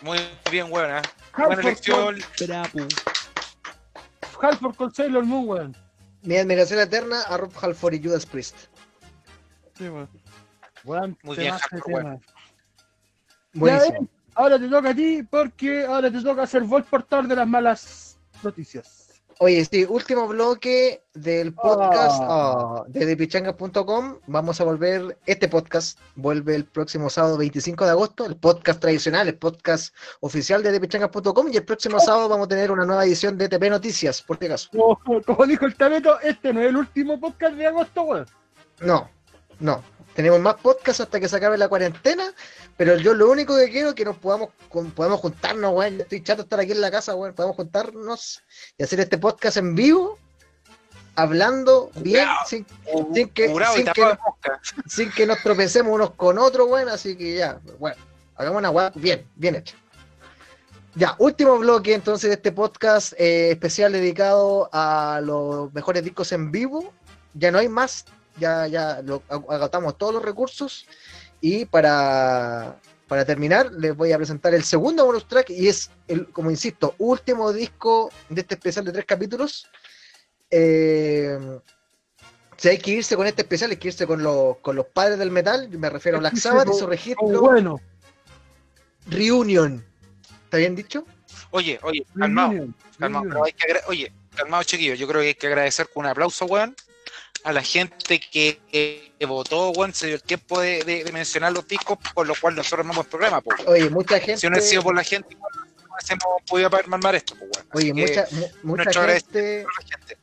Muy bien, weón. ¿eh? Buena elección. Bravo. Halford con Sailor Moon, weón. Mi admiración eterna a Rob Halford y Judas Priest. Sí, weón. Weón, Muy bien, Halford, tema. Buenísimo. Ya, Ahora te toca a ti porque ahora te toca ser vos portador de las malas noticias. Oye, sí, último bloque del podcast de depichangas.com. Vamos a volver, este podcast vuelve el próximo sábado 25 de agosto, el podcast tradicional, el podcast oficial de depichangas.com y el próximo sábado vamos a tener una nueva edición de TP Noticias, por si acaso. Como, (laughs) como dijo el Tabeto, este no es el último podcast de agosto, weón. No, no. Tenemos más podcasts hasta que se acabe la cuarentena, pero yo lo único que quiero es que nos podamos, con- podamos juntarnos, weón. Estoy chato de estar aquí en la casa, weón. Podemos juntarnos y hacer este podcast en vivo, hablando bien, sin, sin que, sin, que nos, (laughs) sin que nos tropecemos unos con otros, weón. Así que ya, bueno, hagamos una weá bien, bien hecha. Ya, último bloque entonces de este podcast eh, especial dedicado a los mejores discos en vivo. Ya no hay más, ya, ya lo, ag- agotamos todos los recursos. Y para, para terminar, les voy a presentar el segundo bonus track y es, el, como insisto, último disco de este especial de tres capítulos. Eh, si hay que irse con este especial, hay que irse con, los- con los padres del metal. Me refiero a Black Sabbath y su Oh, registro bueno. Reunion. ¿Está bien dicho? Oye, oye, calmado, calmado. reunion. pero hay que agra- oye, calmado, chiquillos. Yo creo que hay que agradecer con un aplauso, weón, a la gente que, que- que votó, weón, se dio el tiempo de, de- de mencionar los discos, por lo cual nosotros armamos el programa, po. Oye, mucha gente. Si no hubiera sido por la gente, no hubiésemos podido armar esto, weón. Así Oye, mucha, mu- mucha gente. gente.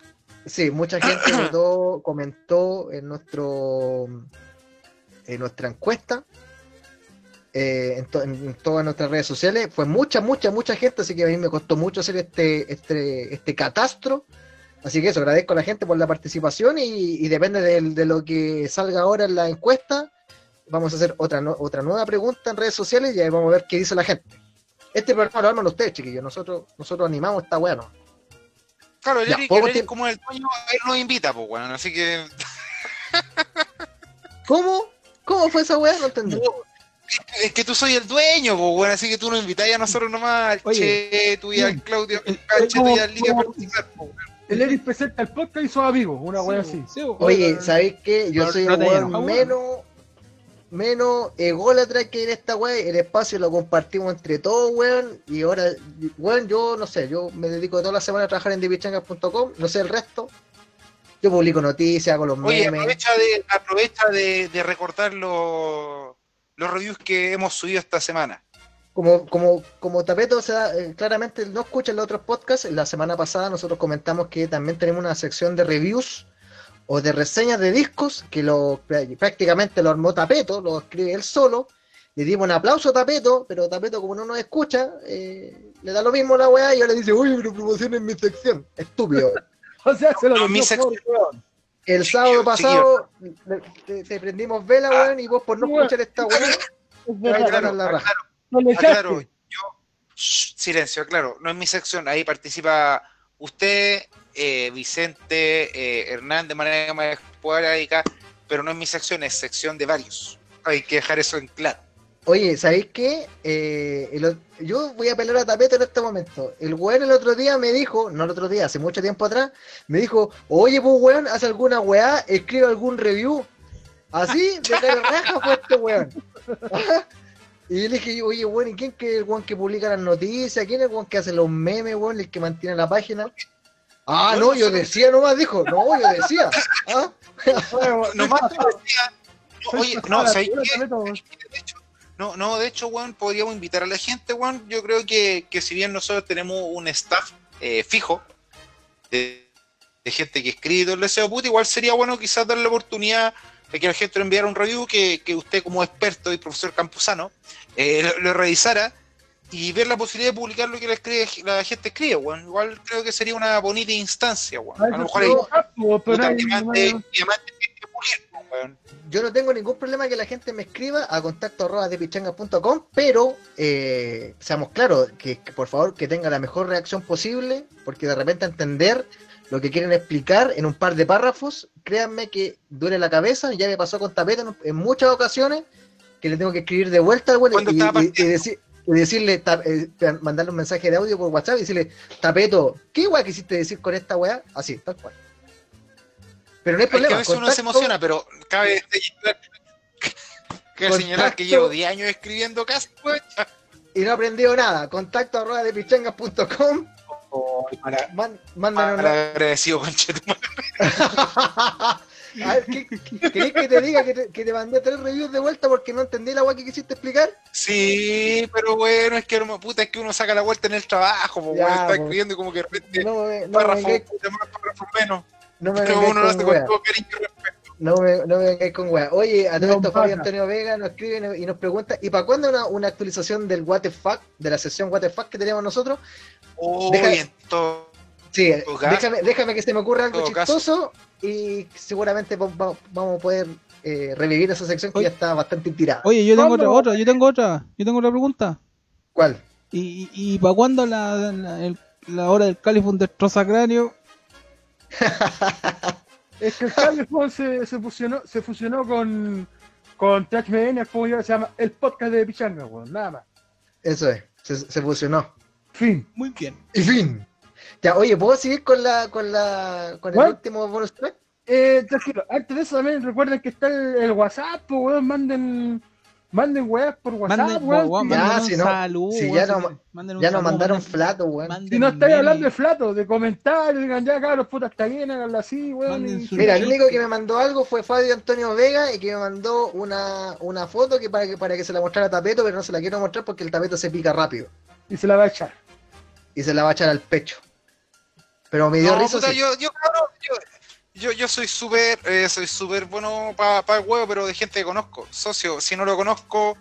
Sí, mucha gente (clears throat) votó, comentó en nuestro en nuestra encuesta, eh, en, to- en todas nuestras redes sociales. Fue mucha, mucha, mucha gente, así que a mí me costó mucho hacer este, este, este catastro. Así que eso, agradezco a la gente por la participación y, y depende de, lo que salga ahora en la encuesta. Vamos a hacer otra, no- otra nueva pregunta en redes sociales y ahí vamos a ver qué dice la gente. Este programa lo arman ustedes, chiquillos. Nosotros, nosotros animamos esta weá, ¿no? Claro, el Ya, Eric, podemos el Eric ter- como el dueño, él nos invita, pues, weón. Así que. (laughs) ¿Cómo? ¿Cómo fue esa weá? No entendí. Es que tú soy el dueño, pues, weón. Así que tú nos invitas a nosotros nomás, al Oye, Che, tú y al. Claudio, El- al Che, tú y al Liga a ¿cómo- participar, po, weón. El Eric presenta el podcast y sus amigos, una wea así. Sí, sí, Oye, ¿sabéis qué? Yo no- soy no el weón menos, menos ególatra que en esta weá. El espacio lo compartimos entre todos, weón. Y ahora, weón, yo no sé, yo me dedico toda la semana a trabajar en divichangas.com, no sé el resto. Yo publico noticias, hago los Oye, memes. aprovecha de, aprovecha de, de recortar los, los reviews que hemos subido esta semana. Como, como, como Tapeto se da, eh, claramente no escucha los otros podcasts, la semana pasada nosotros comentamos que también tenemos una sección de reviews o de reseñas de discos que lo prácticamente lo armó Tapeto, lo escribe él solo. Le dimos un aplauso a Tapeto, pero Tapeto como no nos escucha, eh, le da lo mismo la weá y ahora le dice, uy, pero promocionen mi sección. Estúpido. (laughs) O sea, se lo No, mi sección-. El sábado pasado te, te prendimos vela, weón, y vos por no escuchar esta weá, (laughs) te a la raja. Aclaro, echaste. yo, Shh, silencio, claro, no es mi sección, ahí participa usted, eh, Vicente, eh, Hernán, de manera más esporádica, pero no es mi sección, es sección de varios. Hay que dejar eso en claro. Oye, ¿sabéis qué? Eh, el yo voy a apelar a Tapeto en este momento. El weón el otro día me dijo, no el otro día, hace mucho tiempo atrás, me dijo, oye, pues weón, haz alguna weá, escribe algún review. Así, de cara raja fue este weón. (laughs) Y yo le dije, oye, weón, ¿y quién que es el weón que publica las noticias? ¿Quién es el weón que hace los memes, weón, el que mantiene la página? Ah, no, yo decía nomás, dijo. No, yo decía. ¿Ah? (laughs) Nomás te decía, no, oye, no, De hecho, no, no, de hecho, weón, podríamos invitar a la gente, weón. Yo creo que, que si bien nosotros tenemos un staff eh, fijo de, de gente que escribe todo el deseo puta, igual sería bueno quizás darle la oportunidad de que la gente le enviara un review que, que usted como experto y profesor campusano eh, lo, lo revisara y ver la posibilidad de publicar lo que la, escribe- la gente escribe, weón. Igual creo que sería una bonita instancia, weón. A lo mejor hay pulir, weón. Yo no tengo ningún problema que la gente me escriba a contacto arroba de pichangas.com, pero eh, seamos claros, que, que por favor que tenga la mejor reacción posible, porque de repente entender lo que quieren explicar en un par de párrafos, créanme que duele la cabeza, ya me pasó con Tapeta en, muchas ocasiones, que le tengo que escribir de vuelta al bueno y, decir- y decirle, ta- eh, mandarle un mensaje de audio por WhatsApp y decirle, Tapeto, ¿qué weá quisiste decir con esta weá? Así, tal cual. Pero no hay Es que a problema. veces uno se emociona, pero (laughs) cabe señalar, que llevo 10 años escribiendo casi, weón. y no he aprendido nada. Contacto arroba de pichangas.com. Para, Man- mándanos una- para agradecido. (laughs) A ver, ¿qué, ¿querés que te diga que te, que te mandé tres reviews de vuelta porque no entendí la weá que quisiste explicar? Sí, pero bueno, es que uno, puta, es que uno saca la vuelta en el trabajo, Ya, weón, está escribiendo y como que de repente No me, no me párrafo, más párrafo menos. no me Pero uno lo hace con todo cariño. No me, no me vengáis con weá. Oye, a todo No, esto Fabio. Antonio Vega nos escribe y nos- pregunta, ¿y para cuándo una, una actualización del What the Fuck, de la sesión What the Fuck que tenemos nosotros? Uy, Deja- en todo. Sí, todo caso. déjame, déjame que se me ocurra algo caso. chistoso y seguramente va- va- vamos a poder eh, revivir esa sección que Oye. ya está bastante tirada. Oye, yo tengo ¿Cuándo? otra, otra, yo tengo otra, yo tengo otra pregunta. ¿Cuál? ¿Y, y, para cuándo la, la, el- la hora del Califón destroza cráneo? (laughs) Es que el Califón se, se fusionó, se fusionó con, con THMN, como ya se llama, el podcast de Pichanga, weón, nada más. Eso es, se, se fusionó. Fin. Muy bien. Y fin. Ya, oye, ¿puedo seguir con la con la con el ¿Cuál? último bonus track? Eh, tranquilo, antes de eso también recuerden que está el, el WhatsApp, pues, weón, manden, manden weas por WhatsApp, Manden, weón. weón, Ya, manden un si no- saludo, si weón, ya no- quieren, manden un Ya nos mandaron manden- flato, weón. Si no estáis hablando de flato, de comentarios, digan ya, cabros, puta, está bien, háganlo así, weón. Y- Mira, el único que me mandó algo fue Fabio Antonio Vega y que me mandó una, una foto que para, que para que se la mostrara a Tapeto, pero no se la quiero mostrar porque el Tapeto se pica rápido y se la va a echar. y se la va a echar al pecho. Pero me dio No, risa. puta, sí. yo, yo, cabrón, yo, yo, yo soy súper, eh, soy súper bueno para el huevo, pero de gente que conozco. Socio, si no lo conozco,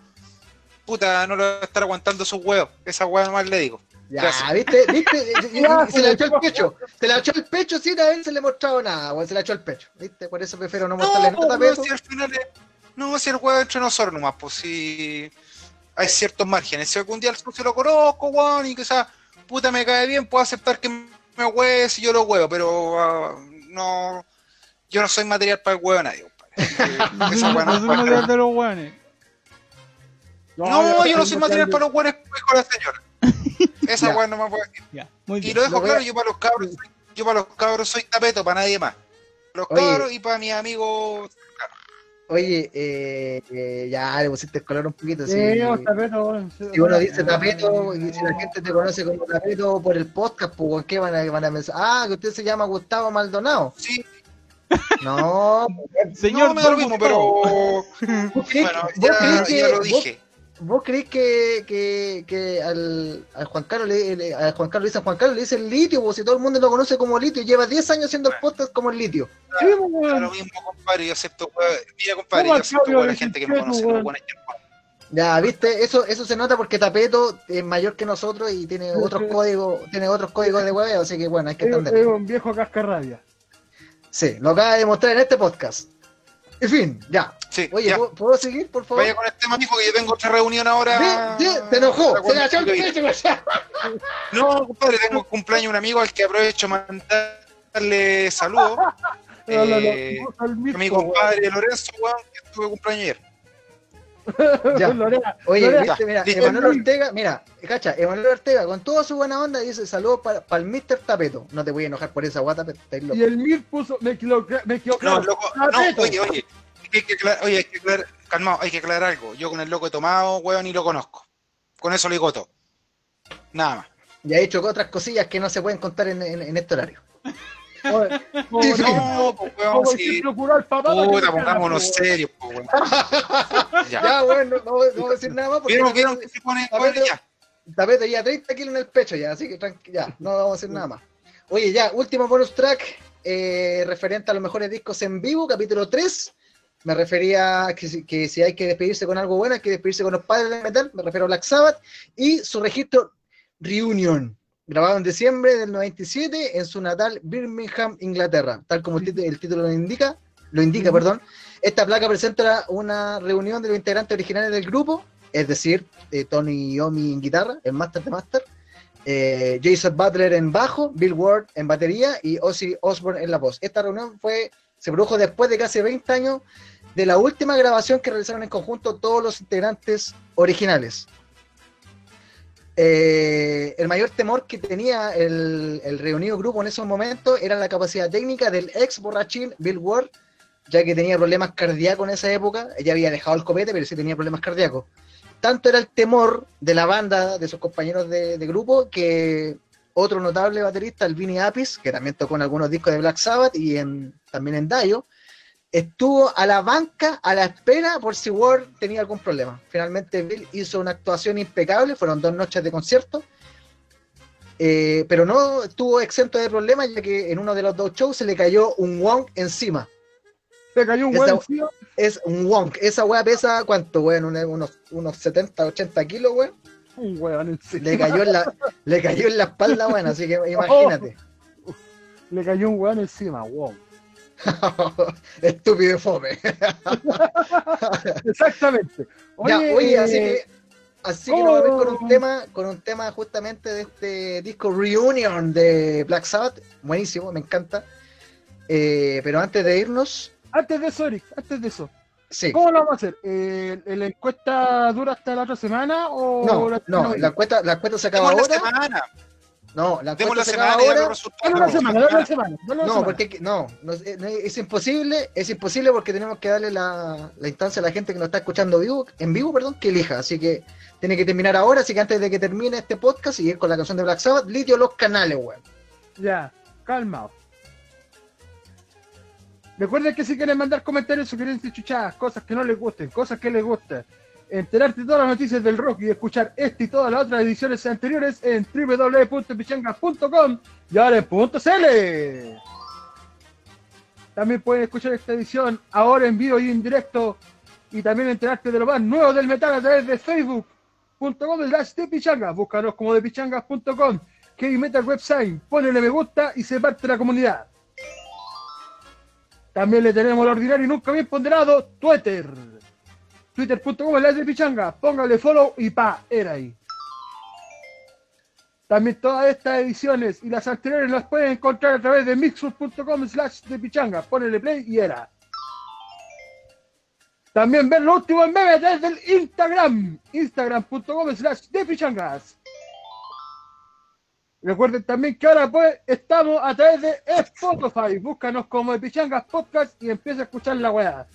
puta, no lo voy a estar aguantando sus huevos. Esa hueá nomás le digo. Ya, Gracias. ¿viste? ¿Viste? (laughs) Ya, se la echó al (laughs) pecho. Se la echó al pecho sin haberse le mostrado nada, weón. Se la echó al pecho. ¿Viste? Por eso prefiero no mostrarle No, nada a no, si al final es- no, si el huevo entre nosotros nomás, pues si hay ciertos márgenes. Si algún día el socio lo conozco, weón, y quizás, puta, me cae bien, puedo aceptar que me hueve si yo lo huevo, pero ah, no, yo no soy material para el huevo de nadie, compadre. No (laughs) soy- Esa hueá no no soy es para- material de los weones. No, yo no soy material para los buenos con la señora. Esa weá no me puede decir. Ya, muy Y lo dejo Lo voy a- claro, yo para los cabros, soy- yo para los cabros soy tapeto, para nadie más. Los Oye. cabros y para mis amigos. Oye, eh, eh, ya le pusiste el color un poquito. Sí, Si, no, tapeto, si uno dice tapeto y si la gente te conoce como tapeto por el podcast, pues ¿con qué van a, van a pensar? Ah, que usted se llama Gustavo Maldonado. Sí, (laughs) No, Señor no me da lo mismo, pero. ¿vos crees, Bueno, ya, ya lo vos- dije. Vos crees que, que, que al, al Juan Carlos le, le- al Juan Carlos le dicen Juan Carlos le dicen litio, pues si todo el mundo lo conoce como litio, lleva 10 años haciendo el podcast como el litio. Sí, pues, lo mismo, compadre. Yo acepto. Mira, compadre, ¿Cómo yo acepto weón, la gente que me que conoce como gente. Ya, viste, eso, eso se nota porque Tapeto es mayor que nosotros y tiene Sí, otros sí. códigos, tiene otros códigos de hueveo, así que bueno, hay que Es, es entender. un viejo cascarrabia. Sí, lo acaba de demostrar en este podcast. En fin, ya. Sí, Oye, ya. ¿puedo, puedo seguir, por favor? Vaya con el tema, mijo, que yo tengo otra reunión ahora. Ve, ve, te enojó, la echó el cuando- pecho, ya. No, compadre, tengo cumpleaños de un amigo al que aprovecho mandarle saludos. (laughs) No, no, no, Eh, a mi compadre Lorenzo, weón, que tuve cumpleaños ayer. (laughs) Ya. Oye, Lorena, viste, mira, listo. Emanuel Ortega, mira, cacha, Emanuel Ortega, con toda su buena onda, dice saludos para el Mr. Tapeto. No te voy a enojar por esa guata, pero estáis loco. Y el Mir puso, me equivoqué, me equivoqué. No, loco, no, Tapeto. oye, oye, hay que aclarar, oye, hay que aclarar, calmado, hay que aclarar algo. Yo con el loco he tomado, weón, ni lo conozco. Con eso le digo todo. Nada más. Y ha hecho otras cosillas que no se pueden contar en, en- en este horario. (laughs) Oye, Sí, sí. No, pues, weón, que Puta, pongámonos serios, pues, weón. (laughs) Ya. Ya, bueno, no, no voy a decir nada más porque ¿Vieron, vieron que se pone Tapeto, weón, ya? Tapeto ya 30 kilos en el pecho ya, así que tranqui- ya, no vamos a decir nada más. Oye, ya, último bonus track eh, referente a los mejores discos en vivo, capítulo 3. Me refería a que, si- que si hay que despedirse con algo bueno, hay que despedirse con los padres del metal, me refiero a Black Sabbath, y su registro Reunion, grabado en diciembre del 97 en su natal Birmingham, Inglaterra, tal como el, título lo indica, lo indica, perdón. Esta placa presenta una reunión de los integrantes originales del grupo, es decir, eh, Tony Yomi en guitarra, el máster de máster, eh, Jason Butler en bajo, Bill Ward en batería y Ozzy Osbourne en la voz. Esta reunión fue, se produjo después de casi 20 años de la última grabación que realizaron en conjunto todos los integrantes originales. Eh, el mayor temor que tenía el, reunido grupo en esos momentos era la capacidad técnica del ex borrachín Bill Ward, ya que tenía problemas cardíacos en esa época. Ella había dejado el copete, pero sí tenía problemas cardíacos. Tanto era el temor de la banda, de sus compañeros de, de grupo, que otro notable baterista, el Vinny Apis, que también tocó en algunos discos de Black Sabbath y en, también en Dio, estuvo a la banca a la espera por si Ward tenía algún problema. Finalmente Bill hizo una actuación impecable, fueron dos noches de concierto, eh, pero no estuvo exento de problemas ya que en uno de los dos shows se le cayó un wong encima. Se cayó un encima. Es un wonk. Esa weá pesa, ¿cuánto, weón? Unos, unos 70, 80 kilos, weón. Un huevón encima. Le cayó en la, le cayó en la espalda, weón. Así que (laughs) imagínate. Le cayó un hueón encima, wow. (laughs) Estúpido y fome. (laughs) Exactamente. Ya, oye, así eh, que, así que nos vamos con un tema, con un tema justamente de este disco Reunion de Black Sabbath, buenísimo, me encanta. Eh, pero antes de irnos, Antes de eso, Eric, antes de eso. sí. ¿Cómo lo vamos a hacer? Eh, ¿La encuesta dura hasta la otra semana o No, la no, la encuesta, la encuesta se acaba Demos la ahora. semana. No, la Demos encuesta la se acaba ahora. Dale una semana, dale una semana. dale una No, semana. porque no, no, es, no, es imposible, es imposible porque tenemos que darle la, la instancia a la gente que nos está escuchando vivo, en vivo, perdón, que elija. Así que tiene que terminar ahora, así que antes de que termine este podcast y ir con la canción de Black Sabbath, lidio los canales, weón. Ya, calma. Recuerden que si quieren mandar comentarios, sugerencias, chuchadas, cosas que no les gusten, cosas que les gusten, enterarte de todas las noticias del rock y escuchar esta y todas las otras ediciones anteriores en www.pichangas.com y ahora en .cl. También pueden escuchar esta edición ahora en vivo y en directo y también enterarte de lo más nuevo del metal a través de facebook.com slash de pichanga. Búscanos como de pichangas.com, Heavy Metal Website, ponele me gusta y se parte de la comunidad. También le tenemos el ordinario y nunca bien ponderado Twitter. Twitter.com de pichanga, póngale follow y pa, era ahí. También todas estas ediciones y las anteriores las pueden encontrar a través de mixur.com slash de pichanga, ponele play y era. También ver lo último en memes desde el Instagram, instagram.com slash de pichangas. Recuerden también que ahora pues estamos a través de Spotify. Búscanos como de Pichangas Podcast y empieza a escuchar la weá.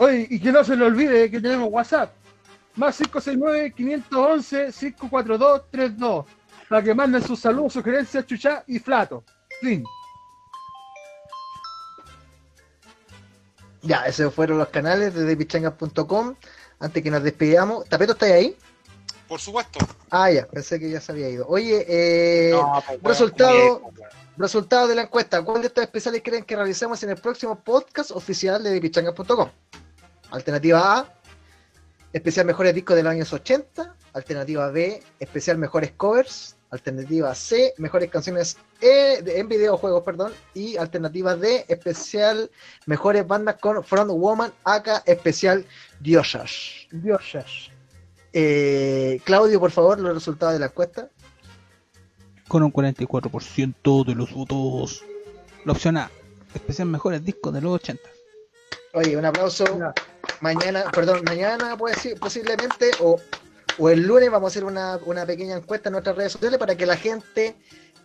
Oye, y que no se le olvide que tenemos WhatsApp. Más 569-511-542-32. Para que manden sus saludos, sugerencias, chuchá y flato. Fin. Ya, esos fueron los canales de thepichangas.com. Antes que nos despidamos, ¿Tapeto está ahí? Por supuesto. Ah, ya, pensé que ya se había ido. Oye, eh, No, pues, resultado- bien, pues, resultado de la encuesta. ¿Cuál de estos especiales creen que realicemos en el próximo podcast oficial de thepichangas.com? Alternativa A, especial mejores discos de los años 80. Alternativa B, especial mejores covers. Alternativa C, mejores canciones eh, de- en videojuegos, perdón. Y alternativa D, especial mejores bandas con Front Woman, acá especial Diosas. Dios. Eh, Claudio, por favor, los resultados de la encuesta. con un 44% de los votos. La opción A, especial mejores discos de los 80. Oye, un aplauso. Mañana, perdón, mañana puede ser, posiblemente, o, o el lunes vamos a hacer una, una pequeña encuesta en nuestras redes sociales para que la gente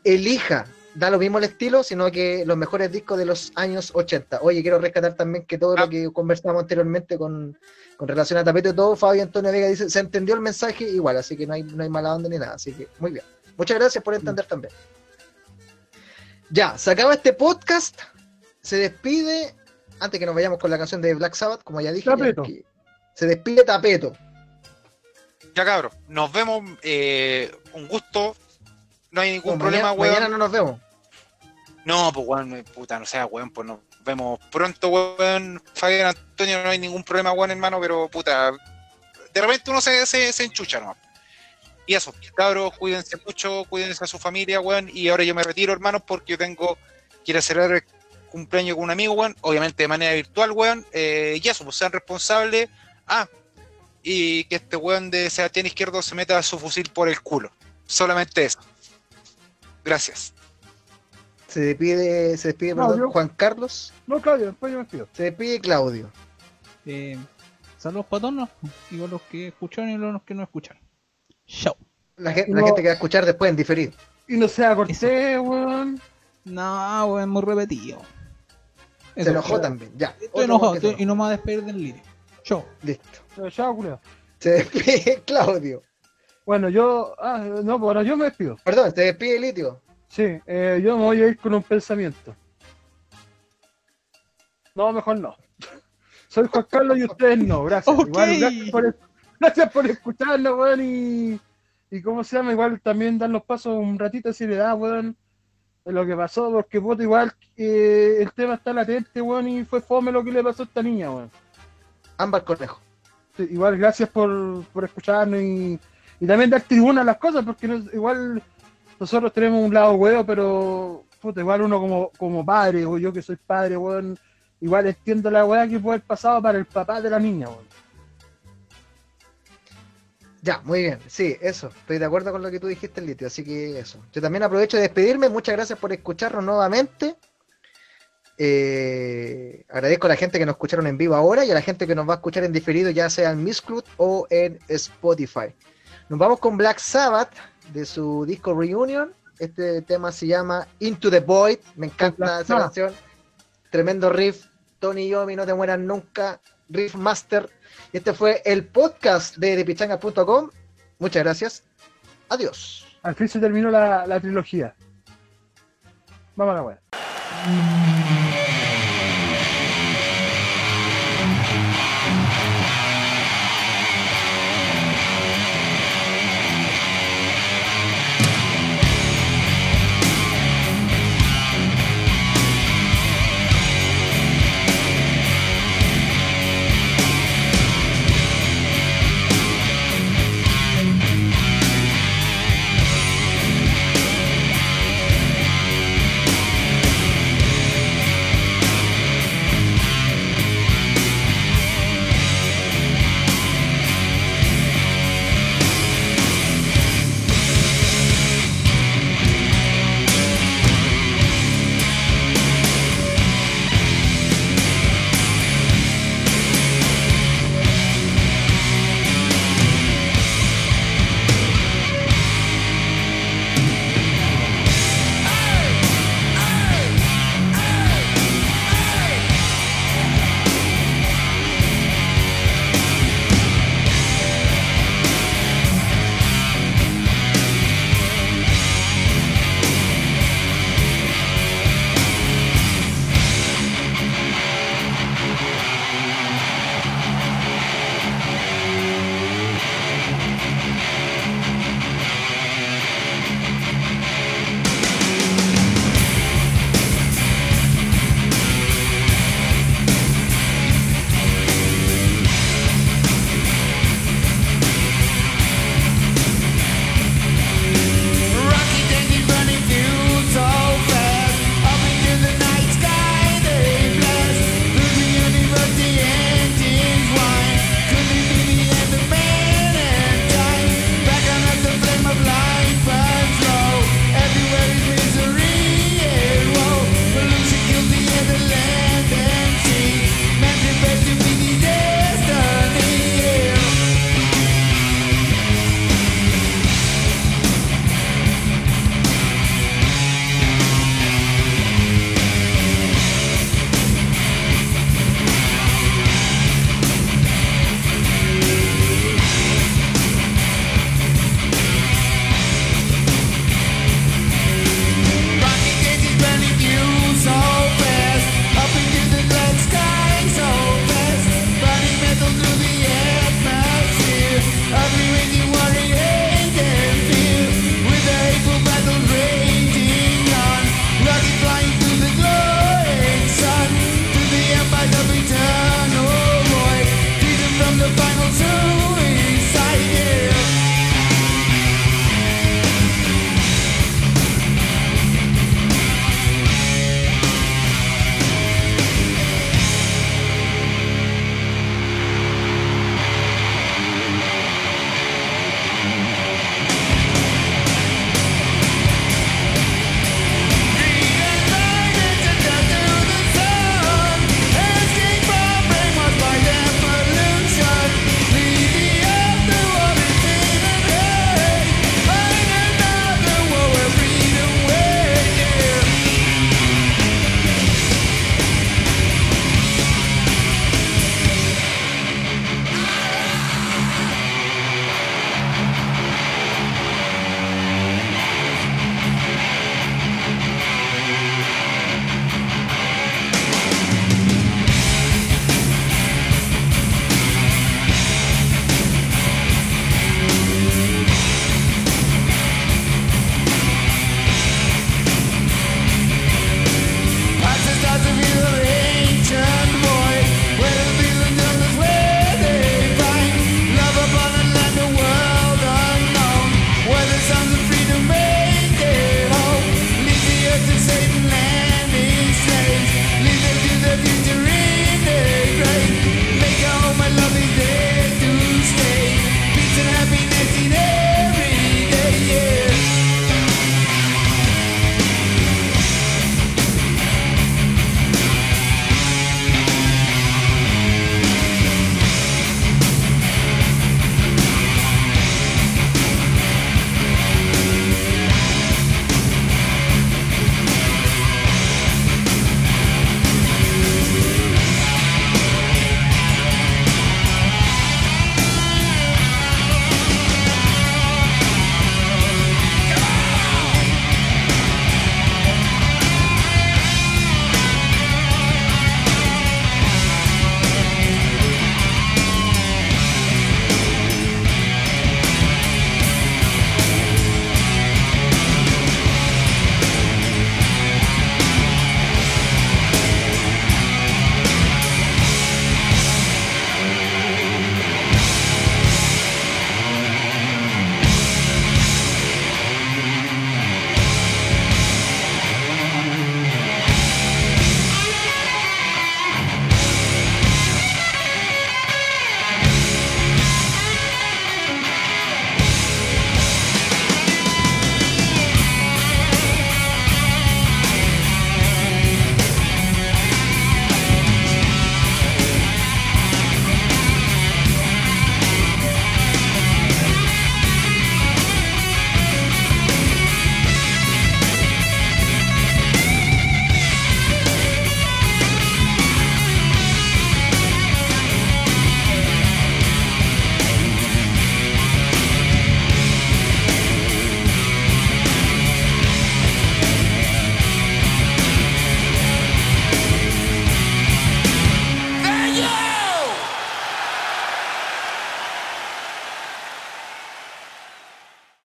elija, da lo mismo el estilo, sino que los mejores discos de los años 80. Oye, quiero rescatar también que todo Ah. lo que conversamos anteriormente con, con relación a tapete y todo, Fabio Antonio Vega dice, se entendió el mensaje igual, así que no hay, no hay mala onda ni nada, así que muy bien. Muchas gracias por entender también. Ya, se acaba este podcast, se despide, antes que nos vayamos con la canción de Black Sabbath, como ya dije, ya Tapeto. que- se despide Tapeto. Ya cabros, nos vemos. eh, un gusto. No hay ningún No, problema, mañana, weón. mañana no nos vemos. No, pues weón, puta, no sea weón, pues nos vemos pronto, weón. Fabián Antonio, no hay ningún problema, weón, hermano, pero puta. De repente uno se, se, se enchucha, ¿no? Y eso, cabros, cuídense mucho, cuídense a su familia, weón. Y ahora yo me retiro, hermanos, porque yo tengo que ir a celebrar el cumpleaños con un amigo, weón. Obviamente de manera virtual, weón. Eh, y eso, pues sean responsables. Ah, y que este weón de Sebastián Izquierdo se meta su fusil por el culo. Solamente eso. Gracias. Se despide, se despide perdón, Claudio. Juan Carlos. No, Claudio, después yo me pido. Se despide Claudio. Eh, saludos para todos, igual los que escucharon y los que no escucharon. Chao. La, gente que va a escuchar después en diferido. Y no sea Cortés, weón. No, weón, muy repetido. Se enojó chao. también. Ya. Estoy enojado estoy- y no me voy a despedir del líder. Chao. Listo. Pero ya, culiao. Se despide (laughs) Claudio. Bueno, yo. Ah, no, bueno, yo me despido. Perdón, se despide Litio. Sí, eh, yo me voy a ir con un pensamiento. No, mejor no. Soy Juan Carlos y ustedes no, gracias. Igual, gracias, por, gracias por escucharnos, weón, y, y cómo se llama, igual también dar los pasos un ratito de seriedad, weón, de lo que pasó, porque puta, igual eh, el tema está latente, weón, y fue fome lo que le pasó a esta niña, weón. Ámbar Conejo. Sí, igual gracias por, por escucharnos y, y también dar tribuna a las cosas, porque igual nosotros tenemos un lado huevo, pero puta, igual uno como, como padre, o yo que soy padre, weón, igual entiendo la weá que puede haber pasado para el papá de la niña, weón. Ya, muy bien. Sí, eso. Estoy de acuerdo con lo que tú dijiste, Litio. Así que eso. Yo también aprovecho de despedirme. Muchas gracias por escucharnos nuevamente. Eh, agradezco a la gente que nos escucharon en vivo ahora y a la gente que nos va a escuchar en diferido, ya sea en Miss Club o en Spotify. Nos vamos con Black Sabbath de su disco Reunion. Este tema se llama Into the Void. Me encanta Black esa Sabbath. canción. Tremendo riff. Tony Yomi, no te mueras nunca. Riff Master. Este fue el podcast de depichanga.com. Muchas gracias. Adiós. Al fin se terminó la, la trilogía. Vamos a la weá.